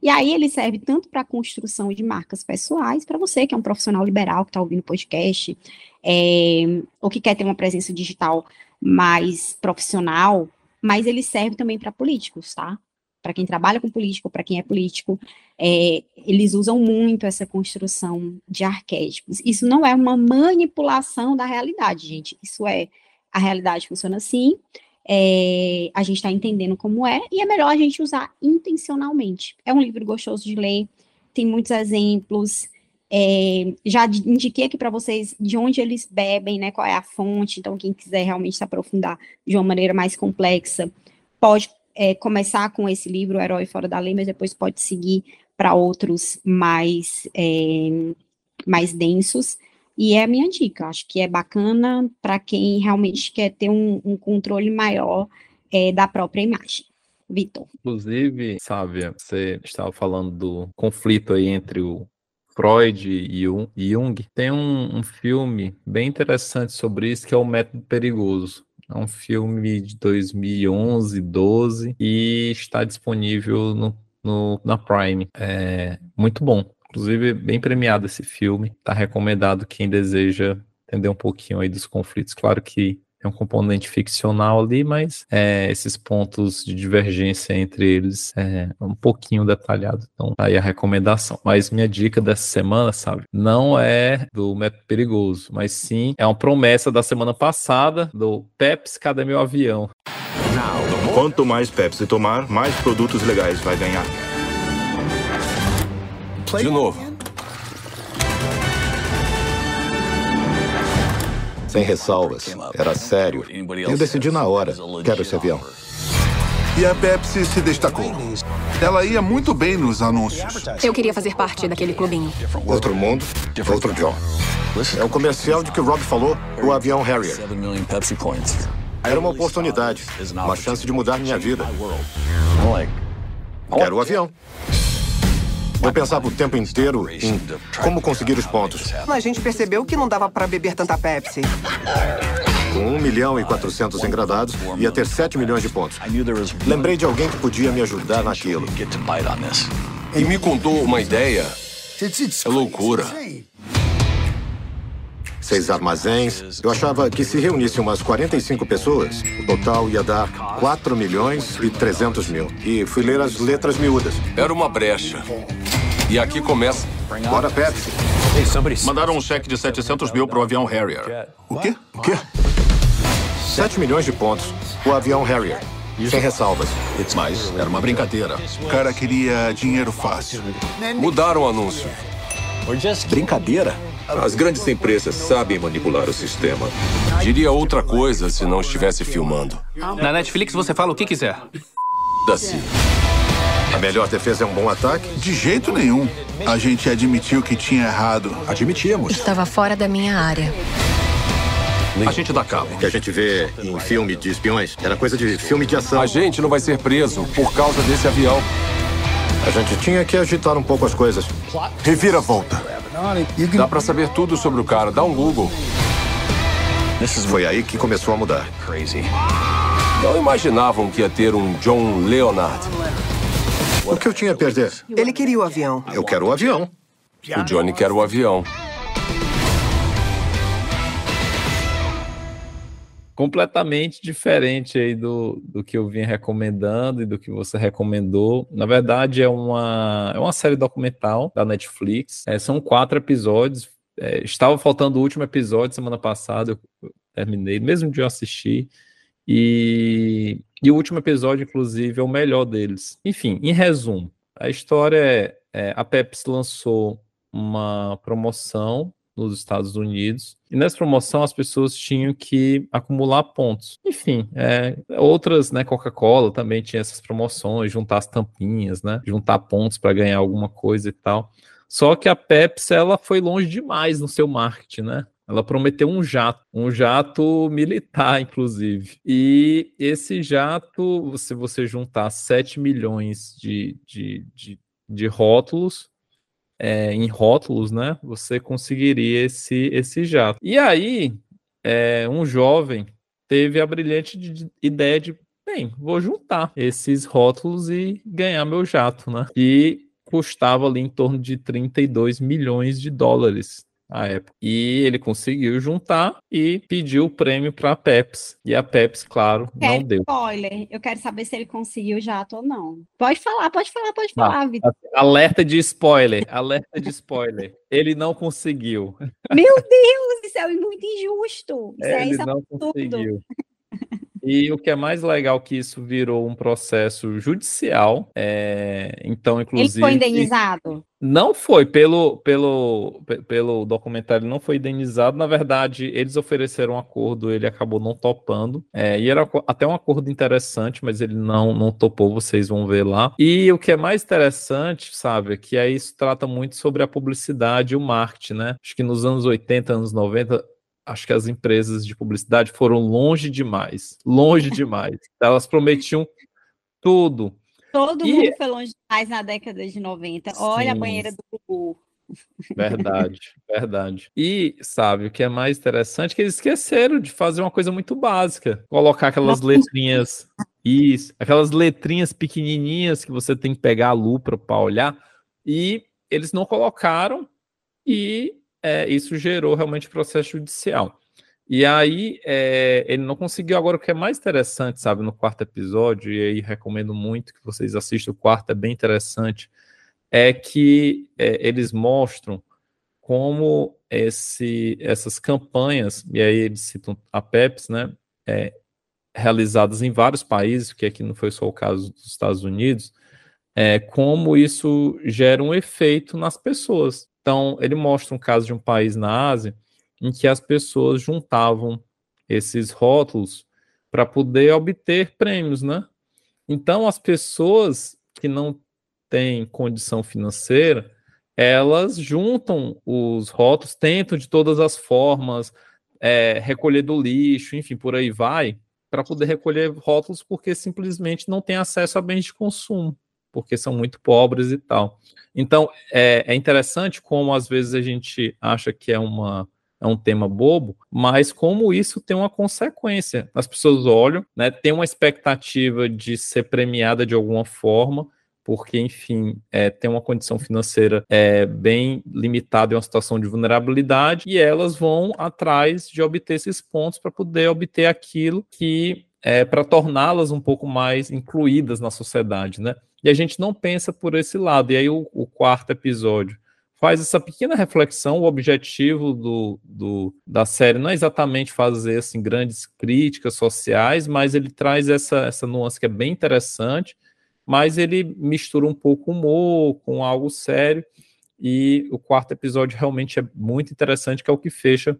E aí ele serve tanto para a construção de marcas pessoais, para você que é um profissional liberal que está ouvindo podcast, é, ou que quer ter uma presença digital mais profissional, mas ele serve também para políticos, tá? Para quem trabalha com político, para quem é político, é, eles usam muito essa construção de arquétipos. Isso não é uma manipulação da realidade, gente. Isso é a realidade funciona assim. É, a gente está entendendo como é e é melhor a gente usar intencionalmente. É um livro gostoso de ler, tem muitos exemplos. É, já indiquei aqui para vocês de onde eles bebem, né? Qual é a fonte. Então, quem quiser realmente se aprofundar de uma maneira mais complexa, pode é, começar com esse livro, O Herói Fora da Lei, mas depois pode seguir para outros mais, é, mais densos. E é a minha dica, acho que é bacana para quem realmente quer ter um, um controle maior é, da própria imagem. Vitor. Inclusive, Sávia, você estava falando do conflito aí entre o Freud e Jung. Tem um, um filme bem interessante sobre isso, que é o Método Perigoso. É um filme de 2011, 12 e está disponível no, no na Prime. É muito bom. Inclusive, bem premiado esse filme. Está recomendado quem deseja entender um pouquinho aí dos conflitos. Claro que é um componente ficcional ali, mas é, esses pontos de divergência entre eles é um pouquinho detalhado. Então, tá aí a recomendação. Mas minha dica dessa semana, sabe, não é do método perigoso, mas sim é uma promessa da semana passada do Pepsi Cadê Meu Avião? Quanto mais Pepsi tomar, mais produtos legais vai ganhar. De novo. Sem ressalvas. Era sério. Eu decidi na hora. Quero esse avião. E a Pepsi se destacou. Ela ia muito bem nos anúncios. Eu queria fazer parte daquele clubinho. Outro mundo, outro John. É o comercial de que o Rob falou, o avião Harrier. Era uma oportunidade, uma chance de mudar minha vida. Quero o avião. Eu pensava o tempo inteiro em como conseguir os pontos. A gente percebeu que não dava para beber tanta Pepsi. Com 1 milhão e 400 engradados, ia ter 7 milhões de pontos. Lembrei de alguém que podia me ajudar naquilo. E me contou uma ideia. É loucura. Seis armazéns. Eu achava que se reunisse umas 45 pessoas, o total ia dar 4 milhões e 300 mil. E fui ler as letras miúdas. Era uma brecha. E aqui começa. Bora, Pepsi. Mandaram um cheque de 700 mil pro avião Harrier. O quê? O quê? 7 milhões de pontos. O avião Harrier. Sem ressalvas. Mas era uma brincadeira. O cara queria dinheiro fácil. Mudaram o anúncio. Brincadeira? As grandes empresas sabem manipular o sistema. Diria outra coisa se não estivesse filmando. Na Netflix você fala o que quiser. Da-se. A melhor defesa é um bom ataque? De jeito nenhum. A gente admitiu que tinha errado. Admitimos. Estava fora da minha área. A gente dá cabo. O que a gente vê em filme de espiões era coisa de filme de ação. A gente não vai ser preso por causa desse avião. A gente tinha que agitar um pouco as coisas. Reviravolta. Dá pra saber tudo sobre o cara. Dá um Google. Foi aí que começou a mudar. Não imaginavam que ia ter um John Leonard. O que eu tinha a perder? Ele queria o avião. Eu quero o avião. O Johnny quer o avião. Completamente diferente aí do, do que eu vinha recomendando e do que você recomendou. Na verdade, é uma, é uma série documental da Netflix. É, são quatro episódios. É, estava faltando o último episódio semana passada, eu terminei, mesmo dia eu assisti. E, e o último episódio, inclusive, é o melhor deles. Enfim, em resumo, a história é, é a Pepsi lançou uma promoção nos Estados Unidos. E nessa promoção as pessoas tinham que acumular pontos. Enfim, é, outras, né, Coca-Cola também tinha essas promoções, juntar as tampinhas, né, juntar pontos para ganhar alguma coisa e tal. Só que a Pepsi ela foi longe demais no seu marketing, né? Ela prometeu um jato, um jato militar, inclusive. E esse jato, se você juntar 7 milhões de, de, de, de rótulos, é, em rótulos, né, você conseguiria esse, esse jato. E aí, é, um jovem teve a brilhante de, ideia de, bem, vou juntar esses rótulos e ganhar meu jato, né? E custava ali em torno de 32 milhões de dólares à época. E ele conseguiu juntar e pediu o prêmio para a Pepsi. E a Pepsi, claro, não deu. Spoiler. Eu quero saber se ele conseguiu jato ou não. Pode falar, pode falar, pode falar, Ah, Vitor. alerta de spoiler, alerta de spoiler. Ele não conseguiu. Meu Deus, isso é muito injusto. Isso é, Ele isso é não absurdo. conseguiu. E o que é mais legal que isso virou um processo judicial. é, então, Ele inclusive. foi indenizado? Não foi, pelo, pelo, pe- pelo documentário, ele não foi indenizado. Na verdade, eles ofereceram um acordo, ele acabou não topando. É, e era até um acordo interessante, mas ele não, não topou, vocês vão ver lá. E o que é mais interessante, sabe, é que aí isso trata muito sobre a publicidade e o marketing, né? Acho que nos anos 80, anos 90, acho que as empresas de publicidade foram longe demais. Longe demais. Elas prometiam tudo. Todo E- mundo foi longe demais na década de 90. Olha a Sim. banheira do Gugu. Verdade, verdade. E sabe o que é mais interessante? Que eles esqueceram de fazer uma coisa muito básica: colocar aquelas letrinhas, isso, aquelas letrinhas pequenininhas que você tem que pegar a lupa para olhar, e eles não colocaram, e é, isso gerou realmente processo judicial. E aí, é, ele não conseguiu. Agora, o que é mais interessante, sabe, no quarto episódio, e aí recomendo muito que vocês assistam o quarto, é bem interessante é que é, eles mostram como esse, essas campanhas, e aí eles citam a Pepsi, né, é, realizadas em vários países, que aqui não foi só o caso dos Estados Unidos, é, como isso gera um efeito nas pessoas. Então, ele mostra um caso de um país na Ásia em que as pessoas juntavam esses rótulos para poder obter prêmios, né? Então, as pessoas que não têm condição financeira, elas juntam os rótulos, tentam de todas as formas é, recolher do lixo, enfim, por aí vai, para poder recolher rótulos porque simplesmente não tem acesso a bens de consumo. Porque são muito pobres e tal. Então, é, é interessante como às vezes a gente acha que é uma é um tema bobo, mas como isso tem uma consequência. As pessoas olham, né, tem uma expectativa de ser premiada de alguma forma, porque, enfim, é, tem uma condição financeira é, bem limitada em uma situação de vulnerabilidade, e elas vão atrás de obter esses pontos para poder obter aquilo que é para torná-las um pouco mais incluídas na sociedade, né? E a gente não pensa por esse lado. E aí o, o quarto episódio faz essa pequena reflexão. O objetivo do, do, da série não é exatamente fazer assim, grandes críticas sociais, mas ele traz essa, essa nuance que é bem interessante mas ele mistura um pouco humor com algo sério, e o quarto episódio realmente é muito interessante, que é o que fecha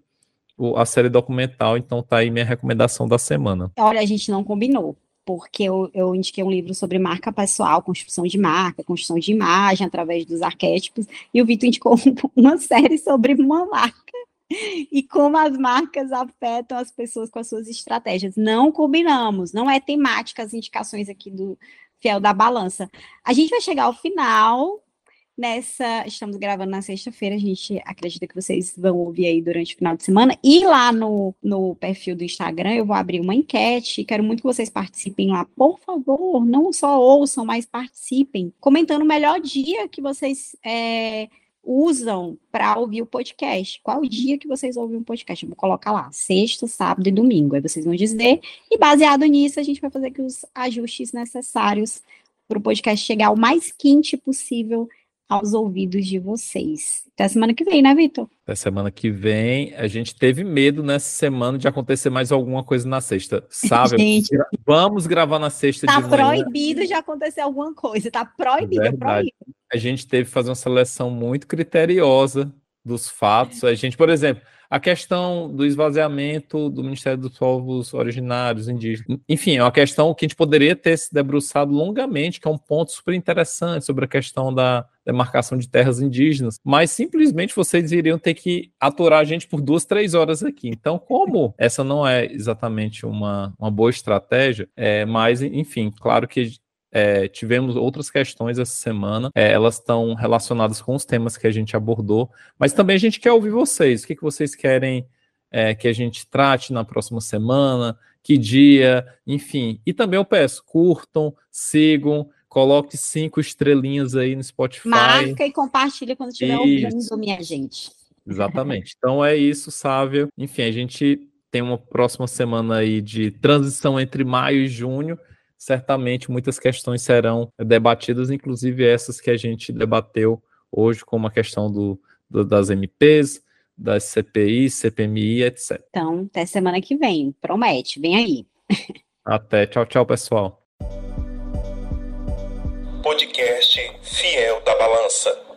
a série documental, então tá aí minha recomendação da semana. Olha, a gente não combinou, porque eu, eu indiquei um livro sobre marca pessoal, construção de marca, construção de imagem através dos arquétipos, e o Vitor indicou uma série sobre uma marca e como as marcas afetam as pessoas com as suas estratégias. Não combinamos, não é temática as indicações aqui do, fiel da balança. A gente vai chegar ao final nessa. Estamos gravando na sexta-feira, a gente acredita que vocês vão ouvir aí durante o final de semana. E lá no, no perfil do Instagram eu vou abrir uma enquete. Quero muito que vocês participem lá. Por favor, não só ouçam, mas participem, comentando o melhor dia que vocês. É, usam para ouvir o podcast. Qual o dia que vocês ouvem um podcast? Eu vou colocar lá, sexta, sábado e domingo. Aí vocês vão dizer, e baseado nisso, a gente vai fazer os ajustes necessários para o podcast chegar o mais quente possível aos ouvidos de vocês. Até semana que vem, né, Vitor? Até semana que vem. A gente teve medo nessa semana de acontecer mais alguma coisa na sexta. Sabe? gente, vamos gravar na sexta tá de manhã. Tá proibido de acontecer alguma coisa. Tá proibido, é proibido. A gente teve que fazer uma seleção muito criteriosa dos fatos. A gente, por exemplo, a questão do esvaziamento do Ministério dos Povos Originários Indígenas. Enfim, é uma questão que a gente poderia ter se debruçado longamente, que é um ponto super interessante sobre a questão da demarcação de terras indígenas, mas simplesmente vocês iriam ter que aturar a gente por duas, três horas aqui. Então, como essa não é exatamente uma, uma boa estratégia, é, mas, enfim, claro que é, tivemos outras questões essa semana, é, elas estão relacionadas com os temas que a gente abordou, mas também a gente quer ouvir vocês. O que, que vocês querem é, que a gente trate na próxima semana? Que dia? Enfim. E também eu peço, curtam, sigam, coloque cinco estrelinhas aí no Spotify. Marca e compartilha quando estiver ouvindo, minha gente. Exatamente. Então é isso, Sávio. Enfim, a gente tem uma próxima semana aí de transição entre maio e junho certamente muitas questões serão debatidas, inclusive essas que a gente debateu hoje, como a questão do, do das MPs, das CPI, CPMI, etc. Então, até semana que vem, promete, vem aí. Até, tchau, tchau, pessoal. Podcast Fiel da Balança.